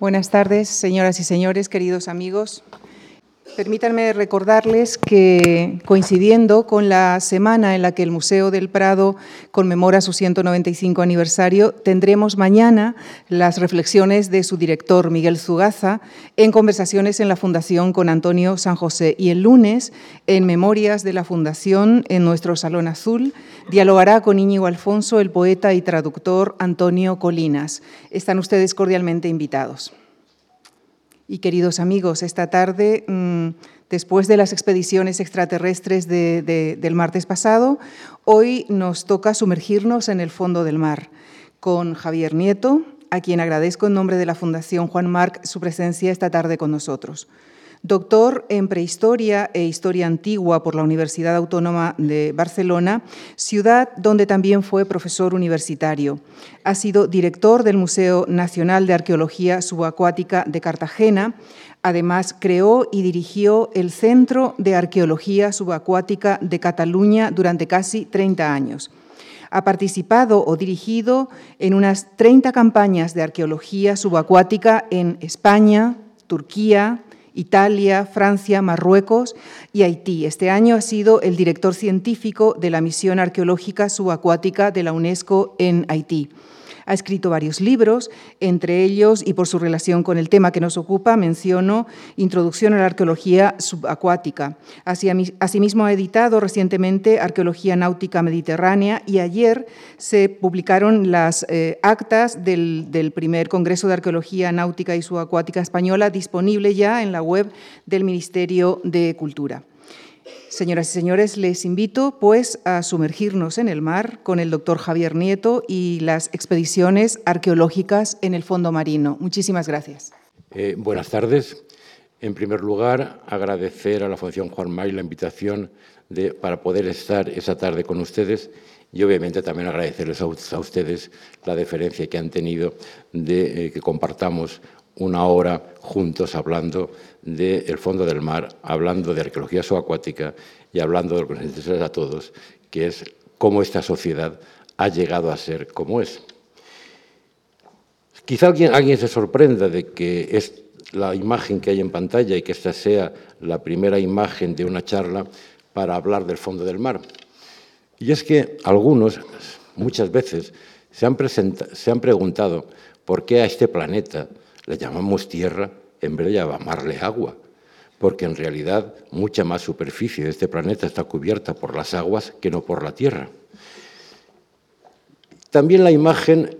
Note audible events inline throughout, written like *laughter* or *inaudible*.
Buenas tardes, señoras y señores, queridos amigos. Permítanme recordarles que, coincidiendo con la semana en la que el Museo del Prado conmemora su 195 aniversario, tendremos mañana las reflexiones de su director, Miguel Zugaza, en conversaciones en la Fundación con Antonio San José. Y el lunes, en Memorias de la Fundación, en nuestro Salón Azul, dialogará con Íñigo Alfonso el poeta y traductor Antonio Colinas. Están ustedes cordialmente invitados. Y queridos amigos, esta tarde, mm, después de las expediciones extraterrestres del martes pasado, hoy nos toca sumergirnos en el fondo del mar con Javier Nieto, a quien agradezco en nombre de la Fundación Juan Marc su presencia esta tarde con nosotros doctor en Prehistoria e Historia Antigua por la Universidad Autónoma de Barcelona, ciudad donde también fue profesor universitario. Ha sido director del Museo Nacional de Arqueología Subacuática de Cartagena. Además, creó y dirigió el Centro de Arqueología Subacuática de Cataluña durante casi 30 años. Ha participado o dirigido en unas 30 campañas de arqueología subacuática en España, Turquía, Italia, Francia, Marruecos y Haití. Este año ha sido el director científico de la misión arqueológica subacuática de la UNESCO en Haití. Ha escrito varios libros, entre ellos, y por su relación con el tema que nos ocupa, menciono Introducción a la Arqueología Subacuática. Asimismo, ha editado recientemente Arqueología Náutica Mediterránea y ayer se publicaron las eh, actas del, del primer Congreso de Arqueología Náutica y Subacuática Española, disponible ya en la web del Ministerio de Cultura. Señoras y señores, les invito pues a sumergirnos en el mar con el doctor Javier Nieto y las expediciones arqueológicas en el fondo marino. Muchísimas gracias. Eh, buenas tardes. En primer lugar, agradecer a la Fundación Juan May la invitación para poder estar esa tarde con ustedes y obviamente también agradecerles a, ustedes la deferencia que han tenido de eh, que compartamos una hora juntos hablando del fondo del mar, hablando de arqueología subacuática y hablando de lo que nos interesa a todos, que es cómo esta sociedad ha llegado a ser como es. Quizá alguien, se sorprenda de que es la imagen que hay en pantalla y que esta sea la primera imagen de una charla para hablar del fondo del mar. Y es que algunos, muchas veces, se han, se han preguntado por qué a este planeta le llamamos tierra en vez de llamarle agua, porque en realidad mucha más superficie de este planeta está cubierta por las aguas que no por la tierra. También la imagen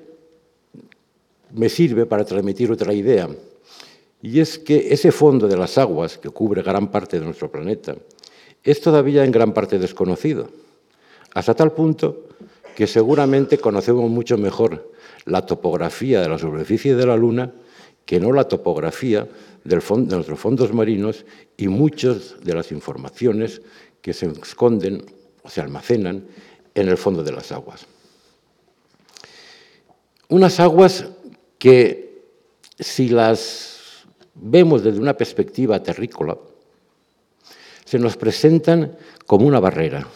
me sirve para transmitir otra idea, y es que ese fondo de las aguas que cubre gran parte de nuestro planeta es todavía en gran parte desconocido, hasta tal punto que seguramente conocemos mucho mejor la topografía de la superficie de la Luna que no la topografía de nuestros fondos marinos y muchas de las informaciones que se esconden o se almacenan en el fondo de las aguas. Unas aguas que, si las vemos desde una perspectiva terrícola, se nos presentan como una barrera,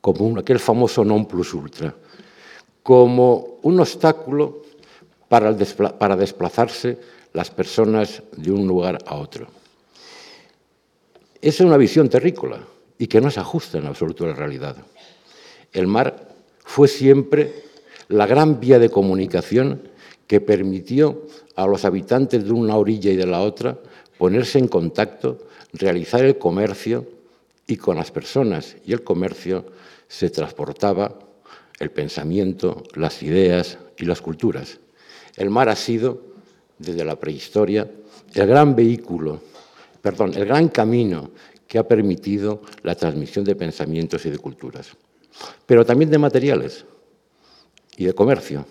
como aquel famoso non plus ultra, como un obstáculo para, desplazarse las personas de un lugar a otro. Esa es una visión terrícola y que no se ajusta en absoluto a la realidad. El mar fue siempre la gran vía de comunicación que permitió a los habitantes de una orilla y de la otra ponerse en contacto, realizar el comercio y con las personas y el comercio se transportaba el pensamiento, las ideas y las culturas. El mar ha sido, desde la prehistoria, el gran vehículo, perdón, el gran camino que ha permitido la transmisión de pensamientos y de culturas, pero también de materiales y de comercio,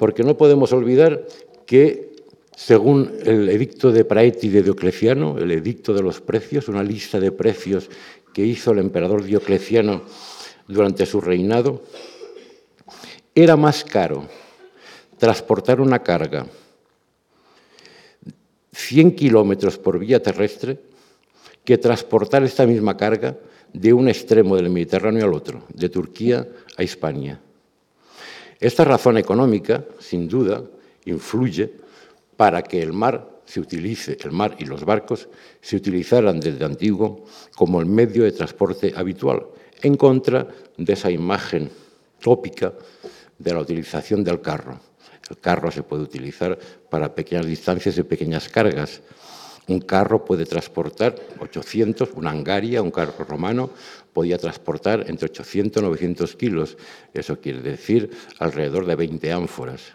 porque no podemos olvidar que, según el edicto de Praeti de Diocleciano, el edicto de los precios, una lista de precios que hizo el emperador Diocleciano durante su reinado, era más caro transportar una carga 100 kilómetros por vía terrestre que transportar esta misma carga de un extremo del Mediterráneo al otro, de Turquía a España. Esta razón económica, sin duda, influye para que el mar se utilice, el mar y los barcos se utilizaran desde antiguo como el medio de transporte habitual, en contra de esa imagen tópica de la utilización del carro. El carro se puede utilizar para pequeñas distancias y pequeñas cargas. Un carro puede transportar 800, una angaria, un carro romano, podía transportar entre 800 y 900 kilos. Eso quiere decir alrededor de 20 ánforas.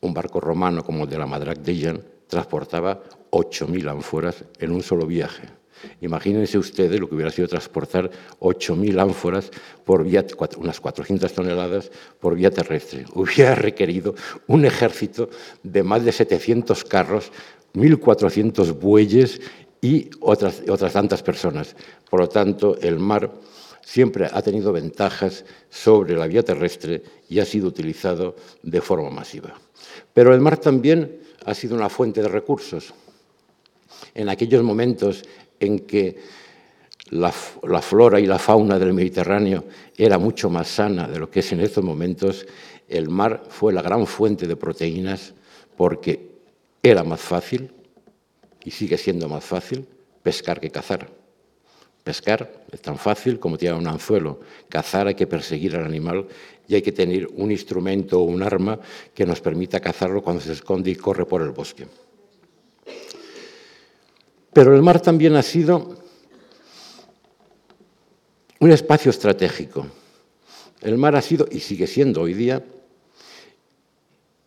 Un barco romano como el de la Madrac de Jean transportaba 8.000 ánforas en un solo viaje. Imagínense ustedes lo que hubiera sido transportar 8.000 ánforas por vía, unas 400 toneladas por vía terrestre. *laughs* Hubiera requerido un ejército de más de 700 carros, 1.400 bueyes y otras, otras tantas personas. Por lo tanto, el mar siempre ha tenido ventajas sobre la vía terrestre y ha sido utilizado de forma masiva. Pero el mar también ha sido una fuente de recursos. En aquellos momentos en que la, flora y la fauna del Mediterráneo era mucho más sana de lo que es en estos momentos, el mar fue la gran fuente de proteínas porque era más fácil, y sigue siendo más fácil, pescar que cazar. Pescar es tan fácil como tirar un anzuelo. Cazar hay que perseguir al animal y hay que tener un instrumento o un arma que nos permita cazarlo cuando se esconde y corre por el bosque. Pero el mar también ha sido un espacio estratégico. El mar ha sido, y sigue siendo hoy día,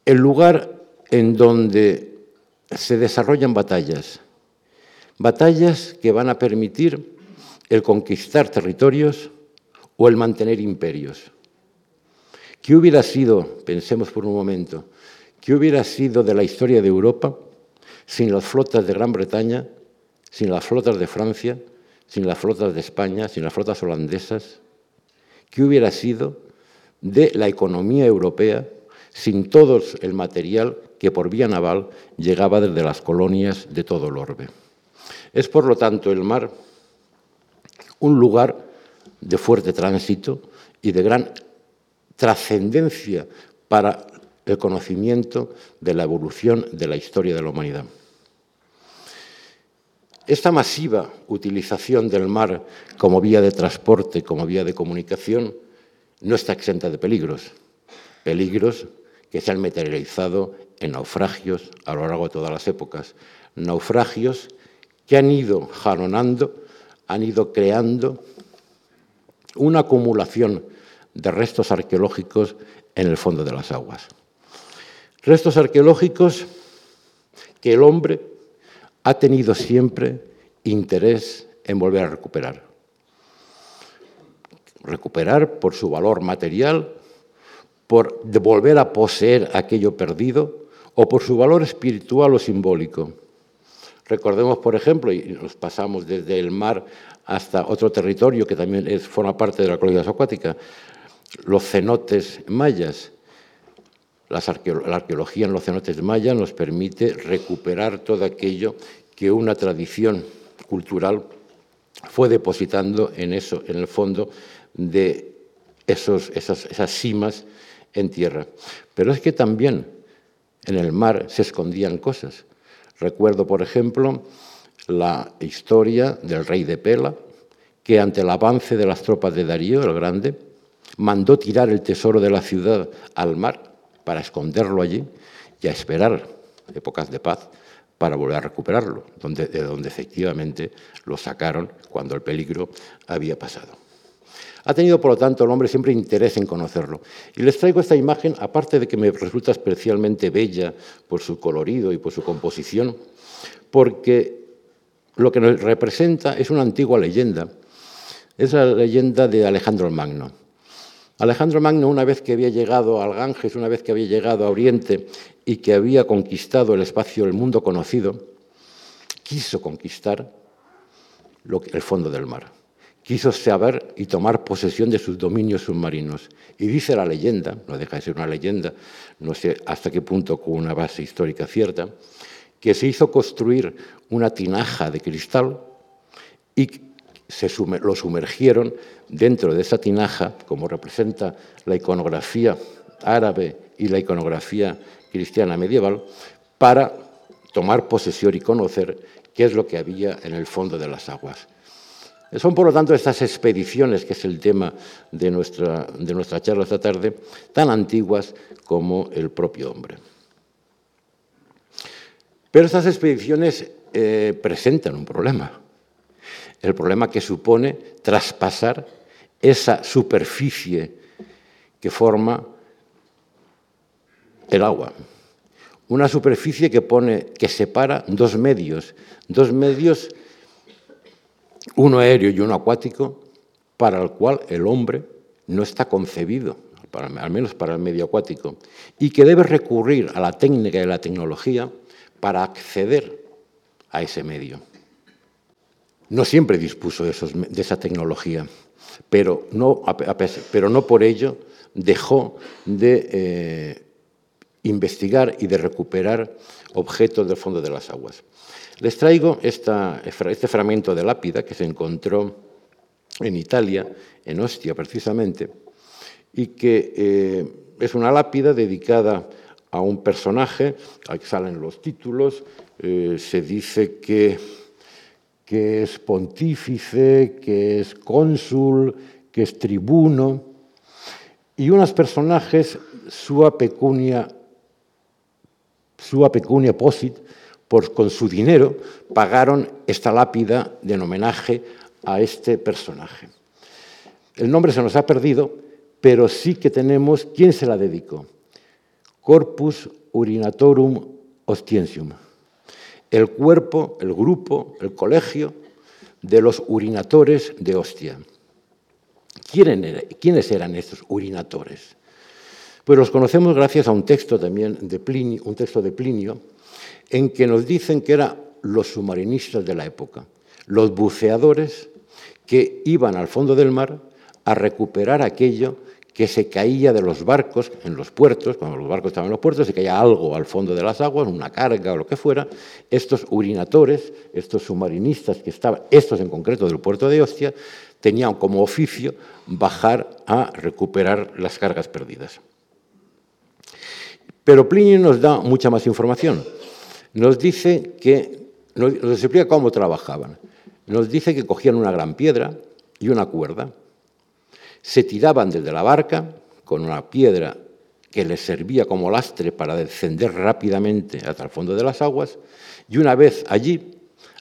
el lugar en donde se desarrollan batallas. Batallas que van a permitir el conquistar territorios o el mantener imperios. ¿Qué hubiera sido, pensemos por un momento, qué hubiera sido de la historia de Europa sin las flotas de Gran Bretaña, sin las flotas de Francia, sin las flotas de España, sin las flotas holandesas? ¿Qué hubiera sido de la economía europea sin todo el material que por vía naval llegaba desde las colonias de todo el orbe? Es, por lo tanto, el mar un lugar de fuerte tránsito y de gran trascendencia para el conocimiento de la evolución de la historia de la humanidad. Esta masiva utilización del mar como vía de transporte, como vía de comunicación, no está exenta de peligros. Peligros que se han materializado en naufragios a lo largo de todas las épocas. Naufragios que han ido jalonando, han ido creando una acumulación de restos arqueológicos en el fondo de las aguas. Restos arqueológicos que el hombre ha tenido siempre interés en volver a recuperar. Recuperar por su valor material, por volver a poseer aquello perdido o por su valor espiritual o simbólico. Recordemos, por ejemplo, y nos pasamos desde el mar hasta otro territorio que también es, forma parte de la colonia acuática, los cenotes mayas. La arqueología en los cenotes mayas nos permite recuperar todo aquello que una tradición cultural fue depositando en eso, en el fondo de esos, esas, esas cimas en tierra. Pero es que también en el mar se escondían cosas. Recuerdo, por ejemplo, la historia del rey de Pela, que ante el avance de las tropas de Darío el Grande, mandó tirar el tesoro de la ciudad al mar para esconderlo allí y a esperar épocas de paz para volver a recuperarlo, donde, de donde efectivamente lo sacaron cuando el peligro había pasado. Ha tenido, por lo tanto, el hombre siempre interés en conocerlo. Y les traigo esta imagen, aparte de que me resulta especialmente bella por su colorido y por su composición, porque lo que nos representa es una antigua leyenda. Es la leyenda de Alejandro Magno. Alejandro Magno, una vez que había llegado al Ganges, una vez que había llegado a Oriente y que había conquistado el espacio del mundo conocido, quiso conquistar el fondo del mar. Quiso saber y tomar posesión de sus dominios submarinos. Y dice la leyenda, no deja de ser una leyenda, no sé hasta qué punto con una base histórica cierta, que se hizo construir una tinaja de cristal y se lo sumergieron dentro de esa tinaja, como representa la iconografía árabe y la iconografía cristiana medieval, para tomar posesión y conocer qué es lo que había en el fondo de las aguas. Son, por lo tanto, estas expediciones, que es el tema de nuestra, de nuestra charla esta tarde, tan antiguas como el propio hombre. Pero estas expediciones eh, presentan un problema. El problema que supone traspasar esa superficie que forma el agua. Una superficie que, pone, que separa dos medios, dos medios, uno aéreo y uno acuático, para el cual el hombre no está concebido, al menos para el medio acuático, y que debe recurrir a la técnica y la tecnología para acceder a ese medio. No siempre dispuso de, esa tecnología, pero no, por ello dejó de eh, investigar y de recuperar objetos del fondo de las aguas. Les traigo este fragmento de lápida que se encontró en Italia, en Ostia precisamente, y que eh, es una lápida dedicada a un personaje, aquí salen los títulos, eh, se dice que, que es pontífice, que es cónsul, que es tribuno, y unos personajes sua pecunia, sua pecunia posit, por, con su dinero, pagaron esta lápida en homenaje a este personaje. El nombre se nos ha perdido, pero sí que tenemos quién se la dedicó. Corpus Urinatorum Ostiensium, el cuerpo, el grupo, el colegio de los urinatores de Ostia. ¿Quiénes eran estos urinatores? Pues los conocemos gracias a un texto también de Plinio, un texto de Plinio, en que nos dicen que eran los submarinistas de la época, los buceadores que iban al fondo del mar a recuperar aquello que se caía de los barcos en los puertos, cuando los barcos estaban en los puertos, se caía algo al fondo de las aguas, una carga o lo que fuera, estos urinatores, estos submarinistas que estaban, estos en concreto del puerto de Ostia, tenían como oficio bajar a recuperar las cargas perdidas. Pero Plinio nos da mucha más información. Nos dice que, nos explica cómo trabajaban. Nos dice que cogían una gran piedra y una cuerda, se tiraban desde la barca con una piedra que les servía como lastre para descender rápidamente hasta el fondo de las aguas, y una vez allí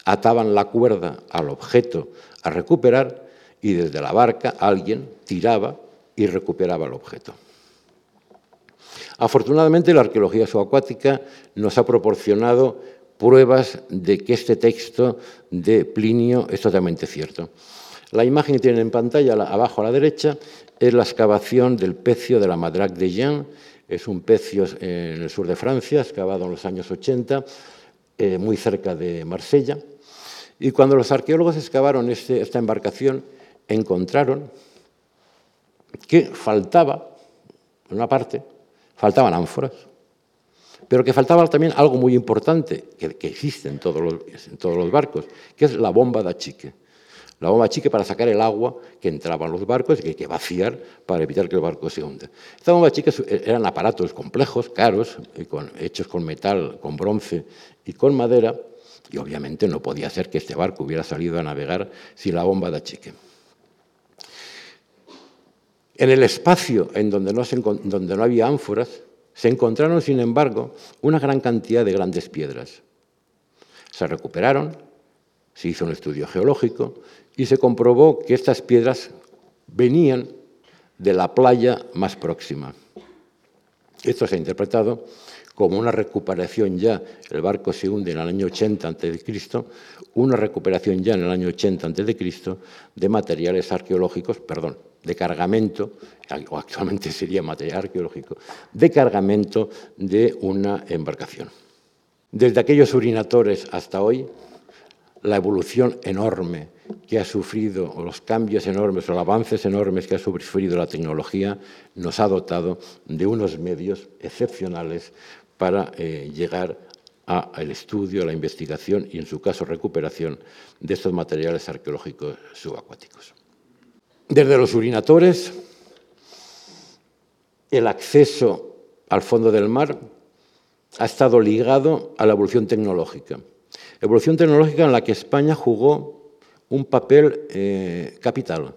ataban la cuerda al objeto a recuperar y desde la barca alguien tiraba y recuperaba el objeto. Afortunadamente la arqueología subacuática nos ha proporcionado pruebas de que este texto de Plinio es totalmente cierto. La imagen que tienen en pantalla, abajo a la derecha, es la excavación del pecio de la Madrague de Jean. Es un pecio en el sur de Francia, excavado en los años 80, eh, muy cerca de Marsella. Y cuando los arqueólogos excavaron este, esta embarcación, encontraron que faltaba, en una parte, faltaban ánforas, pero que faltaba también algo muy importante que, existe en todos, los, en todos los barcos, que es la bomba de achique la bomba chique para sacar el agua que entraba en los barcos y que hay que vaciar para evitar que el barco se hunda. Estas bombas chiques eran aparatos complejos, caros, hechos con metal, con bronce y con madera, y obviamente no podía ser que este barco hubiera salido a navegar sin la bomba de chique. En el espacio en donde no había ánforas, se encontraron, sin embargo, una gran cantidad de grandes piedras. Se recuperaron, se hizo un estudio geológico y se comprobó que estas piedras venían de la playa más próxima. Esto se ha interpretado como una recuperación ya, el barco se hunde en el año 80 a.C., una recuperación ya en el año 80 a.C. de materiales arqueológicos, perdón, de cargamento, o actualmente *laughs* sería material arqueológico, de cargamento de una embarcación. Desde aquellos urinatores hasta hoy, la evolución enorme que ha sufrido, o los cambios enormes, o los avances enormes que ha sufrido la tecnología, nos ha dotado de unos medios excepcionales para eh, llegar al estudio, a la investigación y, en su caso, recuperación de estos materiales arqueológicos subacuáticos. Desde los urinatores, el acceso al fondo del mar ha estado ligado a la evolución tecnológica. Evolución tecnológica en la que España jugó un papel eh, capital,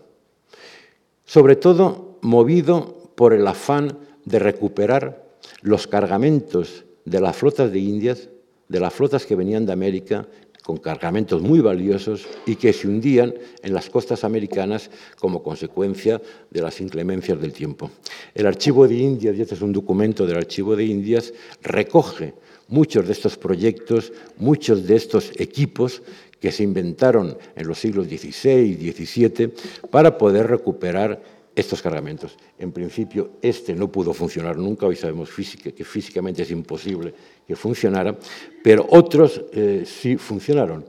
sobre todo movido por el afán de recuperar los cargamentos de las flotas de Indias, de las flotas que venían de América con cargamentos muy valiosos y que se hundían en las costas americanas como consecuencia de las inclemencias del tiempo. El Archivo de Indias, y este es un documento del Archivo de Indias, recoge muchos de estos proyectos, muchos de estos equipos que se inventaron en los siglos XVI y XVII para poder recuperar estos cargamentos. En principio, este no pudo funcionar nunca, hoy sabemos que físicamente es imposible que funcionara, pero otros eh, sí funcionaron.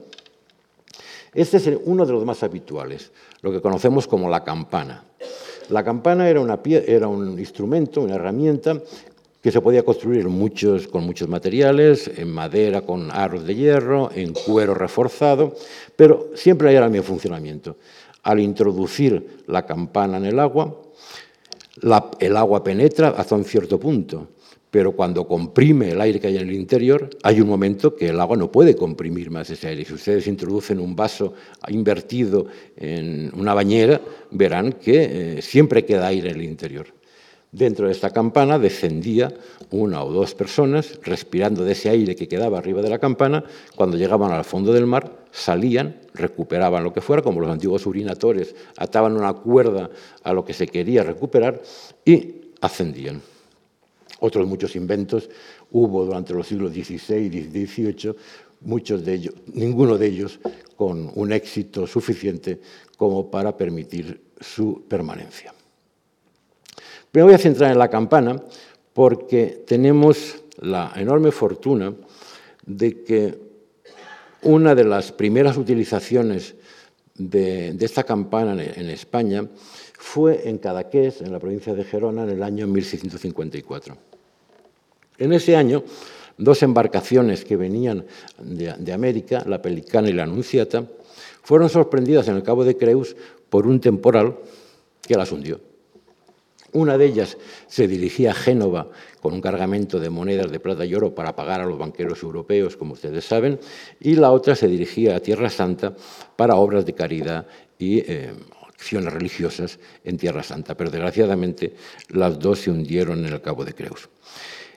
Este es uno de los más habituales, lo que conocemos como la campana. La campana era un instrumento, una herramienta que se podía construir muchos, con muchos materiales, en madera con aros de hierro, en cuero reforzado, pero siempre era el mismo funcionamiento. Al introducir la campana en el agua, el agua penetra hasta un cierto punto, pero cuando comprime el aire que hay en el interior, hay un momento que el agua no puede comprimir más ese aire. Si ustedes introducen un vaso invertido en una bañera, verán que eh, siempre queda aire en el interior. Dentro de esta campana descendía una o dos personas respirando de ese aire que quedaba arriba de la campana. Cuando llegaban al fondo del mar, salían, recuperaban lo que fuera, como los antiguos urinatores, ataban una cuerda a lo que se quería recuperar y ascendían. Otros muchos inventos hubo durante los siglos XVI y XVIII, muchos de ellos, ninguno de ellos con un éxito suficiente como para permitir su permanencia. Me voy a centrar en la campana porque tenemos la enorme fortuna de que una de las primeras utilizaciones de, esta campana en, España fue en Cadaqués, en la provincia de Gerona, en el año 1654. En ese año, dos embarcaciones que venían de, de América, la Pelicana y la Anunciata, fueron sorprendidas en el Cabo de Creus por un temporal que las hundió. Una de ellas se dirigía a Génova con un cargamento de monedas de plata y oro para pagar a los banqueros europeos, como ustedes saben, y la otra se dirigía a Tierra Santa para obras de caridad y eh, acciones religiosas en Tierra Santa. Pero desgraciadamente las dos se hundieron en el Cabo de Creus.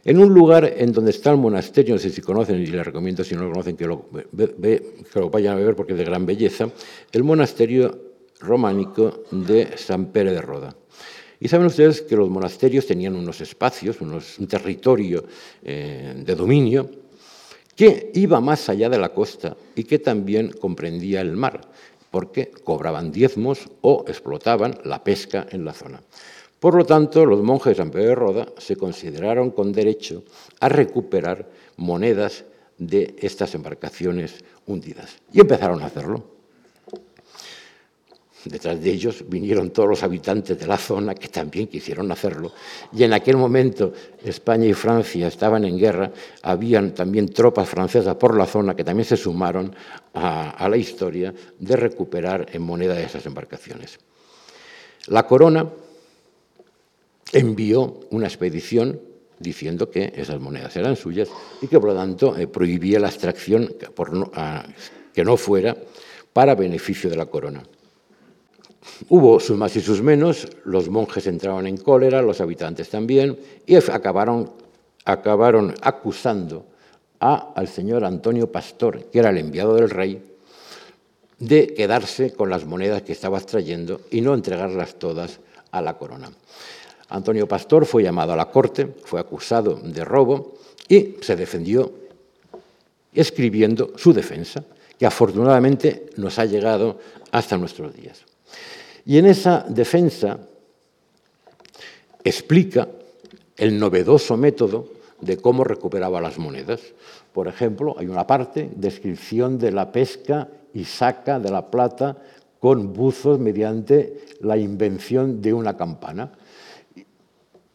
En un lugar en donde está el monasterio, no sé si conocen, y les recomiendo si no lo conocen que lo, que lo vayan a ver porque es de gran belleza, el monasterio románico de San Pere de Roda. Y saben ustedes que los monasterios tenían unos espacios, unos, un territorio eh, de dominio que iba más allá de la costa y que también comprendía el mar, porque cobraban diezmos o explotaban la pesca en la zona. Por lo tanto, los monjes de San Pedro de Roda se consideraron con derecho a recuperar monedas de estas embarcaciones hundidas. Y empezaron a hacerlo. Detrás de ellos vinieron todos los habitantes de la zona que también quisieron hacerlo. Y en aquel momento España y Francia estaban en guerra, habían también tropas francesas por la zona que también se sumaron a, la historia de recuperar en moneda esas embarcaciones. La corona envió una expedición diciendo que esas monedas eran suyas y que por lo tanto eh, prohibía la extracción que no fuera para beneficio de la corona. Hubo sus más y sus menos, los monjes entraron en cólera, los habitantes también, y acabaron, acusando a, al señor Antonio Pastor, que era el enviado del rey, de quedarse con las monedas que estaba extrayendo y no entregarlas todas a la corona. Antonio Pastor fue llamado a la corte, fue acusado de robo y se defendió escribiendo su defensa, que afortunadamente nos ha llegado hasta nuestros días. Y en esa defensa explica el novedoso método de cómo recuperaba las monedas. Por ejemplo, hay una parte, descripción de la pesca y saca de la plata con buzos mediante la invención de una campana.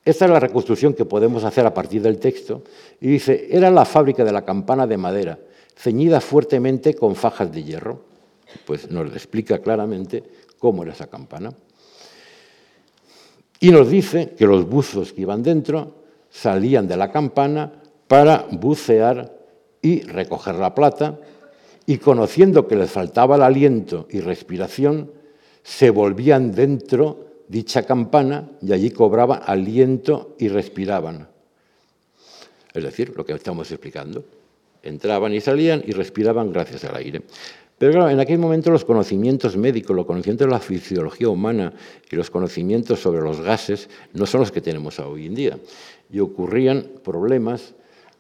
Esta es la reconstrucción que podemos hacer a partir del texto. Y dice, era la fábrica de la campana de madera, ceñida fuertemente con fajas de hierro. Pues nos explica claramente cómo era esa campana. Y nos dice que los buzos que iban dentro salían de la campana para bucear y recoger la plata, y conociendo que les faltaba el aliento y respiración, se volvían dentro dicha campana y allí cobraban aliento y respiraban. Es decir, lo que estamos explicando. Entraban y salían y respiraban gracias al aire. Pero claro, en aquel momento los conocimientos médicos, los conocimientos de la fisiología humana y los conocimientos sobre los gases no son los que tenemos hoy en día. Y ocurrían problemas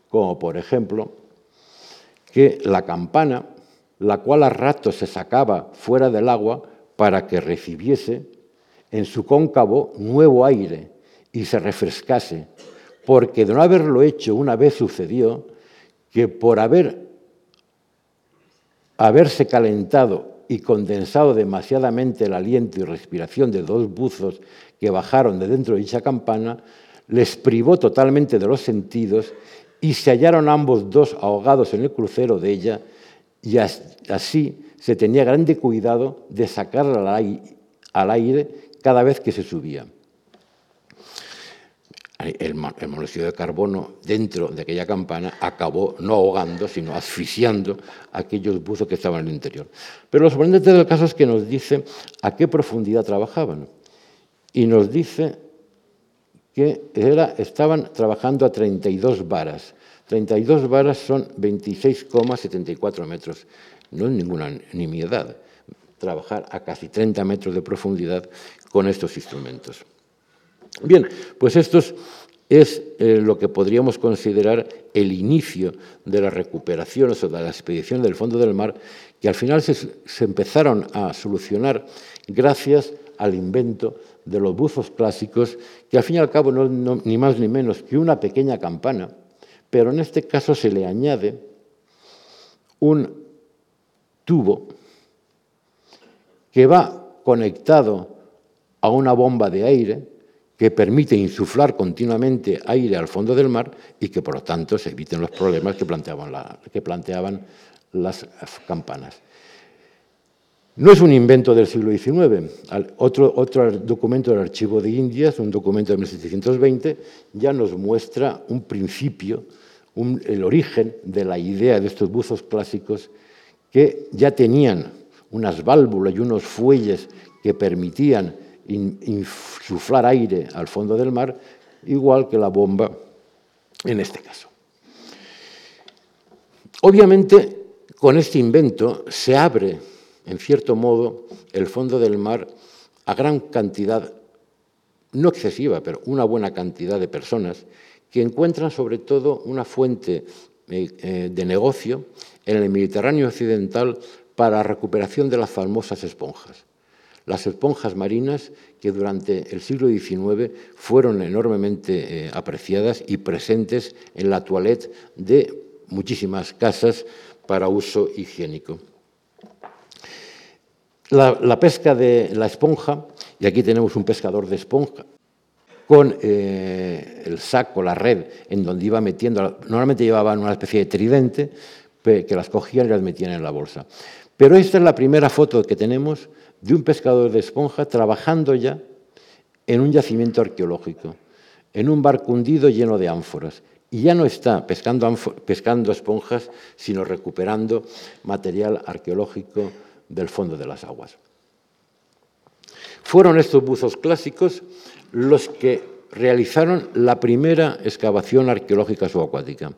como, por ejemplo, que la campana, la cual a ratos se sacaba fuera del agua para que recibiese en su cóncavo nuevo aire y se refrescase, porque de no haberlo hecho una vez sucedió que por haber haberse calentado y condensado demasiadamente el aliento y respiración de dos buzos que bajaron de dentro de dicha campana, les privó totalmente de los sentidos y se hallaron ambos dos ahogados en el crucero de ella y así se tenía grande cuidado de sacarla al aire cada vez que se subía el, monóxido de carbono dentro de aquella campana acabó no ahogando, sino asfixiando aquellos buzos que estaban en el interior. Pero lo sorprendente del caso es que nos dice a qué profundidad trabajaban. Y nos dice que estaban trabajando a 32 varas. 32 varas son 26,74 metros. No es ninguna nimiedad trabajar a casi 30 metros de profundidad con estos instrumentos. Bien, pues esto es eh, lo que podríamos considerar el inicio de la recuperación o de la expedición del fondo del mar, que al final se, empezaron a solucionar gracias al invento de los buzos clásicos, que al fin y al cabo no, ni más ni menos que una pequeña campana, pero en este caso se le añade un tubo que va conectado a una bomba de aire que permite insuflar continuamente aire al fondo del mar y que por lo tanto se eviten los problemas que planteaban, las campanas. No es un invento del siglo XIX. Otro, otro, documento del Archivo de Indias, un documento de 1720, ya nos muestra un principio, el origen de la idea de estos buzos clásicos que ya tenían unas válvulas y unos fuelles que permitían insuflar aire al fondo del mar, igual que la bomba en este caso. Obviamente, con este invento se abre, en cierto modo, el fondo del mar a gran cantidad, no excesiva, pero una buena cantidad de personas que encuentran sobre todo una fuente eh, eh, de negocio en el Mediterráneo occidental para la recuperación de las famosas esponjas las esponjas marinas que durante el siglo XIX fueron enormemente eh, apreciadas y presentes en la toilette de muchísimas casas para uso higiénico. La, pesca de la esponja, y aquí tenemos un pescador de esponja, con eh, el saco, la red, en donde iba metiendo, normalmente llevaban una especie de tridente, que las cogían y las metían en la bolsa. Pero esta es la primera foto que tenemos de un pescador de esponja trabajando ya en un yacimiento arqueológico, en un barco hundido lleno de ánforas. Y ya no está pescando, pescando esponjas, sino recuperando material arqueológico del fondo de las aguas. Fueron estos buzos clásicos los que realizaron la primera excavación arqueológica subacuática.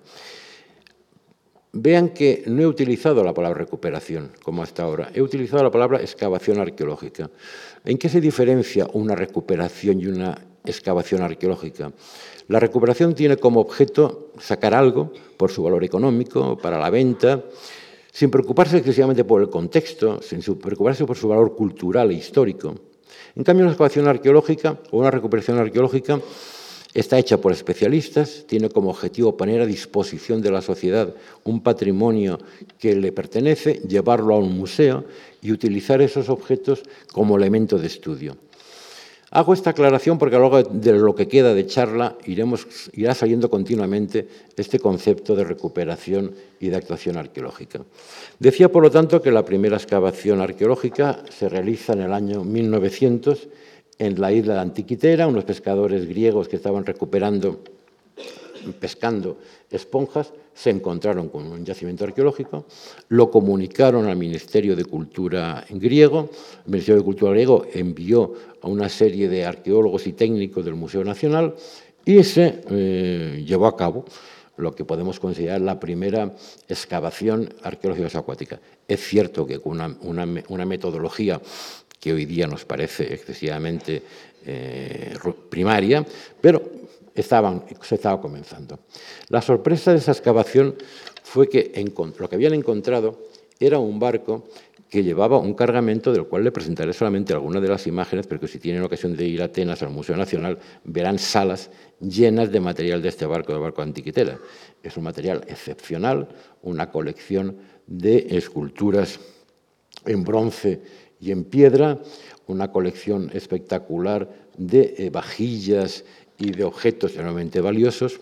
Vean que no he utilizado la palabra recuperación, como hasta ahora, he utilizado la palabra excavación arqueológica. ¿En qué se diferencia una recuperación y una excavación arqueológica? La recuperación tiene como objeto sacar algo por su valor económico, para la venta, sin preocuparse excesivamente por el contexto, sin preocuparse por su valor cultural e histórico. En cambio, una excavación arqueológica o una recuperación arqueológica Está hecha por especialistas, tiene como objetivo poner a disposición de la sociedad un patrimonio que le pertenece, llevarlo a un museo y utilizar esos objetos como elemento de estudio. Hago esta aclaración porque a lo largo de lo que queda de charla irá saliendo continuamente este concepto de recuperación y de actuación arqueológica. Decía, por lo tanto, que la primera excavación arqueológica se realiza en el año 1900 en la isla de Antiquitera, unos pescadores griegos que estaban recuperando pescando esponjas, se encontraron con un yacimiento arqueológico, lo comunicaron al Ministerio de Cultura griego, el Ministerio de Cultura griego envió a una serie de arqueólogos y técnicos del Museo Nacional y se eh, llevó a cabo lo que podemos considerar la primera excavación arqueológica acuática. Es cierto que con una, metodología que hoy día nos parece excesivamente eh, primaria, pero se estaba comenzando. La sorpresa de esa excavación fue que lo que habían encontrado era un barco que llevaba un cargamento del cual le presentaré solamente algunas de las imágenes, porque si tienen ocasión de ir a Atenas, al Museo Nacional, verán salas llenas de material de este barco, del barco Antiquitera. Es un material excepcional, una colección de esculturas en bronce y en piedra, una colección espectacular de eh, vajillas y de objetos realmente valiosos,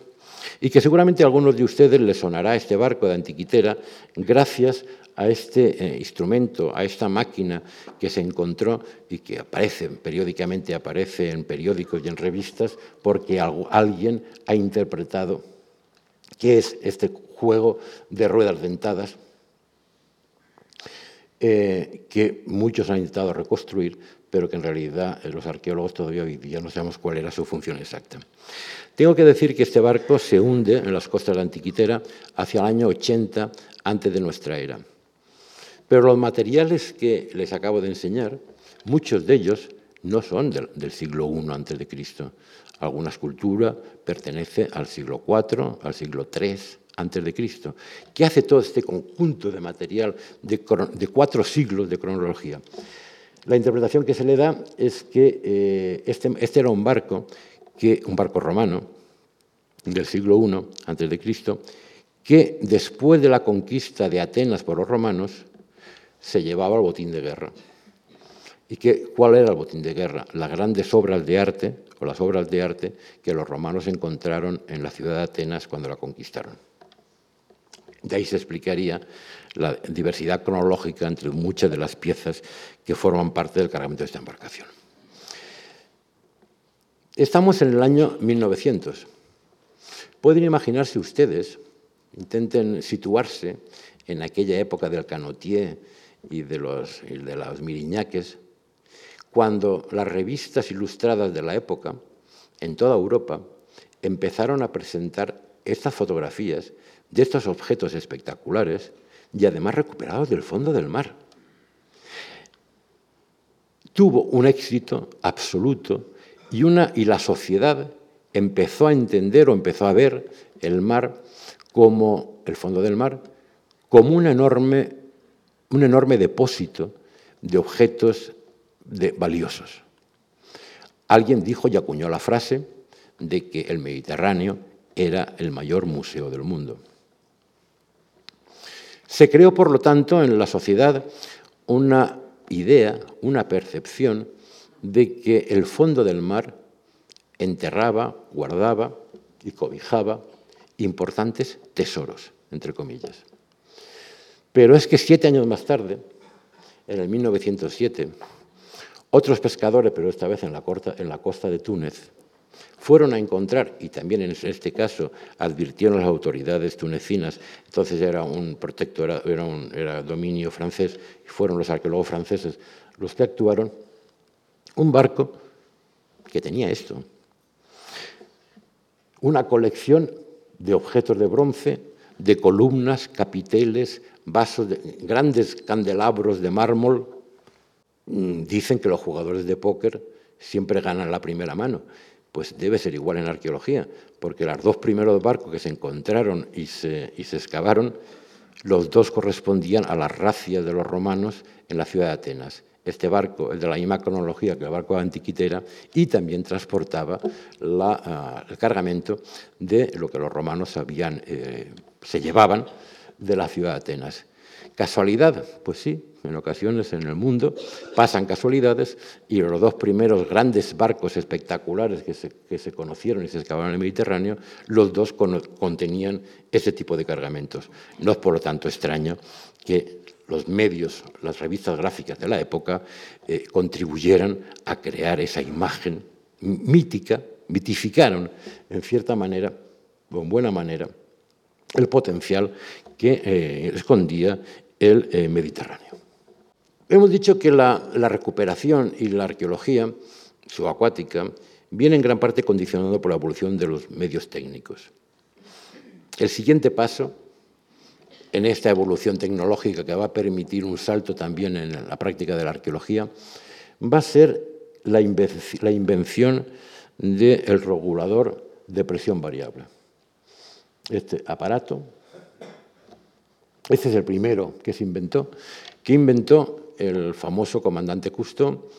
y que seguramente a algunos de ustedes les sonará este barco de Antiquitera gracias a este eh, instrumento, a esta máquina que se encontró y que aparece periódicamente, aparece en periódicos y en revistas, porque alguien ha interpretado qué es este juego de ruedas dentadas eh, que muchos han intentado reconstruir, pero que en realidad eh, los arqueólogos todavía hoy día no sabemos cuál era su función exacta. Tengo que decir que este barco se hunde en las costas de Antiquitera hacia el año 80 antes de nuestra era. Pero los materiales que les acabo de enseñar, muchos de ellos no son del, siglo I antes de Cristo. Alguna escultura pertenece al siglo IV, al siglo III antes de Cristo. ¿Qué hace todo este conjunto de material de, cuatro siglos de cronología? La interpretación que se le da es que eh, este, este, era un barco, que, un barco romano del siglo I antes de Cristo, que después de la conquista de Atenas por los romanos se llevaba el botín de guerra. ¿Y qué, cuál era el botín de guerra? Las grandes obras de arte, o las obras de arte que los romanos encontraron en la ciudad de Atenas cuando la conquistaron. De ahí se explicaría la diversidad cronológica entre muchas de las piezas que forman parte del cargamento de esta embarcación. Estamos en el año 1900. Pueden imaginarse ustedes, intenten situarse en aquella época del canotier y de los, de los miriñaques, cuando las revistas ilustradas de la época, en toda Europa, empezaron a presentar estas fotografías de estos objetos espectaculares y además recuperados del fondo del mar. Tuvo un éxito absoluto y, una, y la sociedad empezó a entender o empezó a ver el mar como el fondo del mar como un enorme un enorme depósito de objetos valiosos. Alguien dijo y acuñó la frase de que el Mediterráneo era el mayor museo del mundo. Se creó, por lo tanto, en la sociedad una idea, una percepción de que el fondo del mar enterraba, guardaba y cobijaba importantes tesoros, entre comillas. Pero es que siete años más tarde, en el 1907, otros pescadores, pero esta vez en la, costa de Túnez, fueron a encontrar, y también en este caso advirtieron las autoridades tunecinas, entonces era un protector, era, un, era dominio francés, y fueron los arqueólogos franceses los que actuaron, un barco que tenía esto, una colección de objetos de bronce, de columnas, capiteles, vasos, de, grandes candelabros de mármol. Mm, dicen que los jugadores de póker siempre ganan la primera mano. Pues debe ser igual en arqueología, porque los dos primeros barcos que se encontraron y se, y se excavaron, los dos correspondían a las racias de los romanos en la ciudad de Atenas. Este barco, el de la misma cronología que el barco de Antiquitera, y también transportaba ah, el cargamento de lo que los romanos habían, eh, se llevaban de la ciudad de Atenas. ¿Casualidad? Pues sí, en ocasiones en el mundo pasan casualidades y los dos primeros grandes barcos espectaculares que se, conocieron y se excavaron en el Mediterráneo, los dos contenían ese tipo de cargamentos. No es por lo tanto extraño que los medios, las revistas gráficas de la época eh, contribuyeran a crear esa imagen mítica, mitificaron en cierta manera en buena manera el potencial que eh, escondía el eh, Mediterráneo. Hemos dicho que la, recuperación y la arqueología subacuática viene en gran parte condicionado por la evolución de los medios técnicos. El siguiente paso en esta evolución tecnológica que va a permitir un salto también en la práctica de la arqueología va a ser la, invención del regulador de presión variable. Este aparato, este es el primero que se inventó, que inventó el famoso comandante Cousteau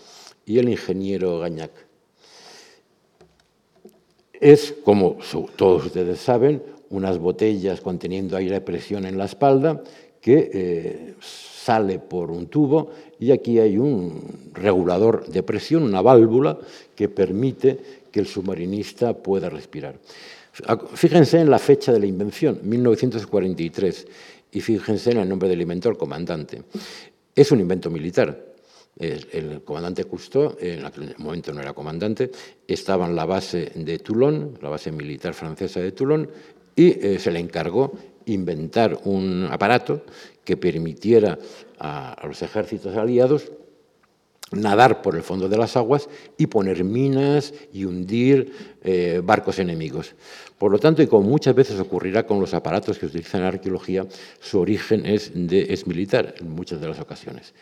y el ingeniero Gagnac. Es, como todos ustedes saben, unas botellas conteniendo aire a presión en la espalda que eh, sale por un tubo y aquí hay un regulador de presión, una válvula que permite que el submarinista pueda respirar. Fíjense en la fecha de la invención, 1943, y fíjense en el nombre del inventor, comandante. Es un invento militar. El, comandante Cousteau, en aquel momento no era comandante, estaba en la base de Toulon, la base militar francesa de Toulon, y eh, se le encargó inventar un aparato que permitiera a, los ejércitos aliados nadar por el fondo de las aguas y poner minas y hundir eh, barcos enemigos. Por lo tanto, y como muchas veces ocurrirá con los aparatos que utilizan la arqueología, su origen es, militar en muchas de las ocasiones.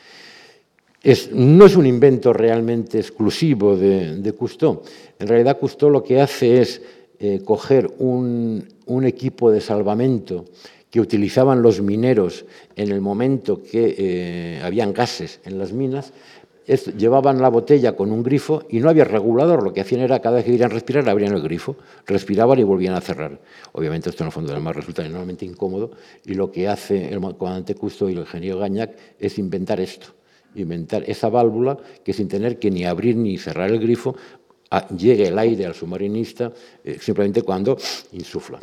no es un invento realmente exclusivo de, Cousteau. En realidad, Cousteau lo que hace es eh, coger un, equipo de salvamento que utilizaban los mineros en el momento que eh, habían gases en las minas, llevaban la botella con un grifo y no había regulador. Lo que hacían era cada vez que querían respirar, abrían el grifo, respiraban y volvían a cerrar. Obviamente esto en el fondo del mar resulta enormemente incómodo y lo que hace el comandante Custo y el ingeniero Gagnac es inventar esto, inventar esa válvula que sin tener que ni abrir ni cerrar el grifo, llegue el aire al submarinista eh, simplemente cuando insufla.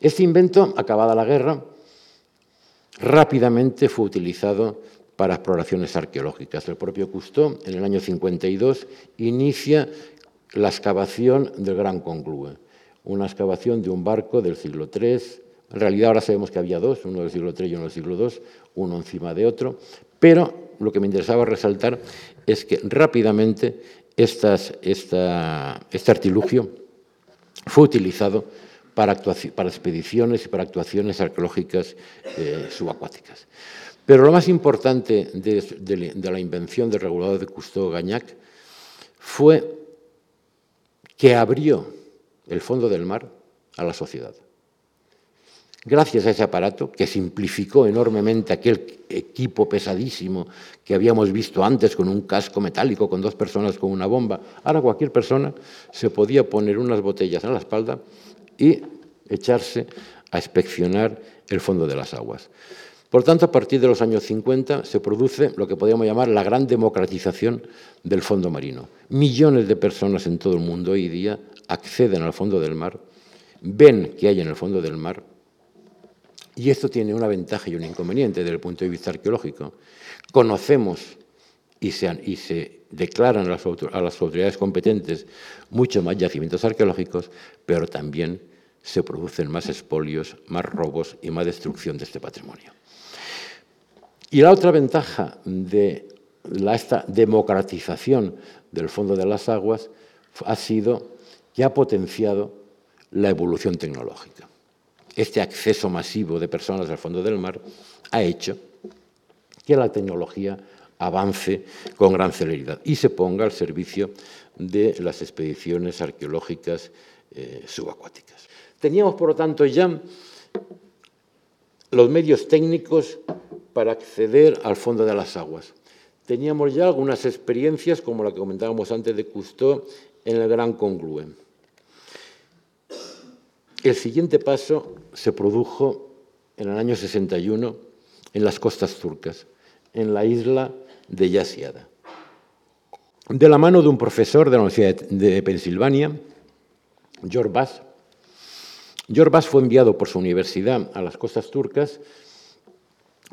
Este invento, acabada la guerra, rápidamente fue utilizado para exploraciones arqueológicas. El propio Cousteau, en el año 52, inicia la excavación del Gran Conclue, una excavación de un barco del siglo III. En realidad ahora sabemos que había dos, uno del siglo III y uno del siglo II, uno encima de otro, pero lo que me interesaba resaltar es que rápidamente este artilugio fue utilizado para, expediciones y para actuaciones arqueológicas eh, subacuáticas. Pero lo más importante de, la invención del regulador de Cousteau-Gagnac fue que abrió el fondo del mar a la sociedad. Gracias a ese aparato, que simplificó enormemente aquel equipo pesadísimo que habíamos visto antes con un casco metálico, con dos personas con una bomba, ahora cualquier persona se podía poner unas botellas en la espalda y echarse a inspeccionar el fondo de las aguas. Por tanto, a partir de los años 50 se produce lo que podríamos llamar la gran democratización del fondo marino. Millones de personas en todo el mundo hoy día acceden al fondo del mar, ven qué hay en el fondo del mar, y esto tiene una ventaja y un inconveniente desde el punto de vista arqueológico. Conocemos y se, declaran a las, a las autoridades competentes mucho más yacimientos arqueológicos, pero también se producen más expolios, más robos y más destrucción de este patrimonio. Y la otra ventaja de esta democratización del fondo de las aguas ha sido que ha potenciado la evolución tecnológica. Este acceso masivo de personas al fondo del mar ha hecho que la tecnología avance con gran celeridad y se ponga al servicio de las expediciones arqueológicas eh, subacuáticas. Teníamos, por lo tanto, ya los medios técnicos para acceder al fondo de las aguas. Teníamos ya algunas experiencias, como la que comentábamos antes de Cousteau, en el Gran Conglue. El siguiente paso se produjo en el año 61 en las costas turcas, en la isla de Yasiada. De la mano de un profesor de la Universidad de Pensilvania, George Bass, George Bass fue enviado por su universidad a las costas turcas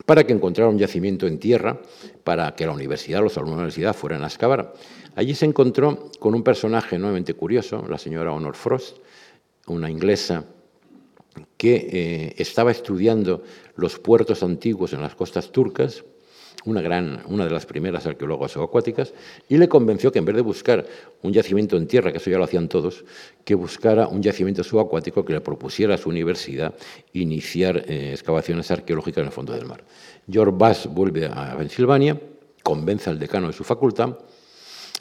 para que encontrara un yacimiento en tierra para que la universidad, los alumnos de la universidad fueran a excavar. Allí se encontró con un personaje nuevamente curioso, la señora Honor Frost. una inglesa, que eh, estaba estudiando los puertos antiguos en las costas turcas, una, gran, una de las primeras arqueólogas acuáticas, y le convenció que en vez de buscar un yacimiento en tierra, que eso ya lo hacían todos, que buscara un yacimiento subacuático que le propusiera a su universidad iniciar eh, excavaciones arqueológicas en el fondo del mar. George Bass vuelve a Pensilvania, convence al decano de su facultad,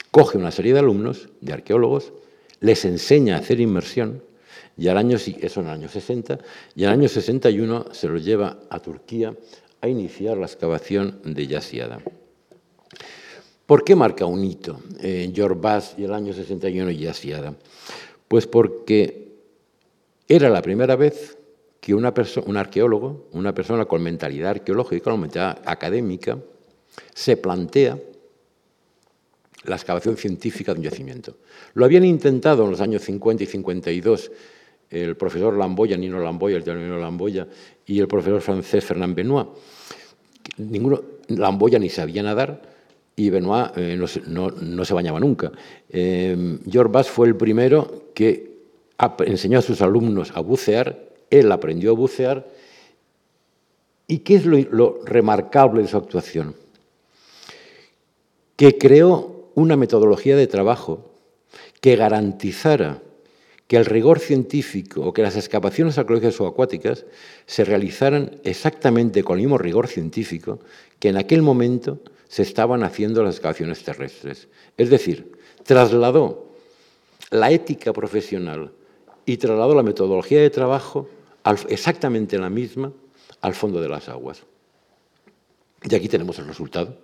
coge una serie de alumnos, de arqueólogos, les enseña a hacer inmersión, y al año, eso en el año 60, y al año 61 se lo lleva a Turquía a iniciar la excavación de Yasiada. ¿Por qué marca un hito George Bass y el año 61 y Yasiada? Pues porque era la primera vez que una un arqueólogo, una persona con mentalidad arqueológica, con mentalidad académica, se plantea la excavación científica de un yacimiento. Lo habían intentado en los años 50 y 52 el profesor Lamboya, Nino Lamboya, el Nino Lamboya, y el profesor francés Fernand Benoit. Ninguno, Lamboya ni sabía nadar y Benoit eh, no, se bañaba nunca. Eh, George Bass fue el primero que enseñó a sus alumnos a bucear, él aprendió a bucear. ¿Y qué es lo remarcable de su actuación? Que creó una metodología de trabajo que garantizara que el rigor científico o que las excavaciones arqueológicas subacuáticas se realizaran exactamente con el mismo rigor científico que en aquel momento se estaban haciendo las excavaciones terrestres. Es decir, trasladó la ética profesional y trasladó la metodología de trabajo exactamente la misma al fondo de las aguas. Y aquí tenemos el resultado.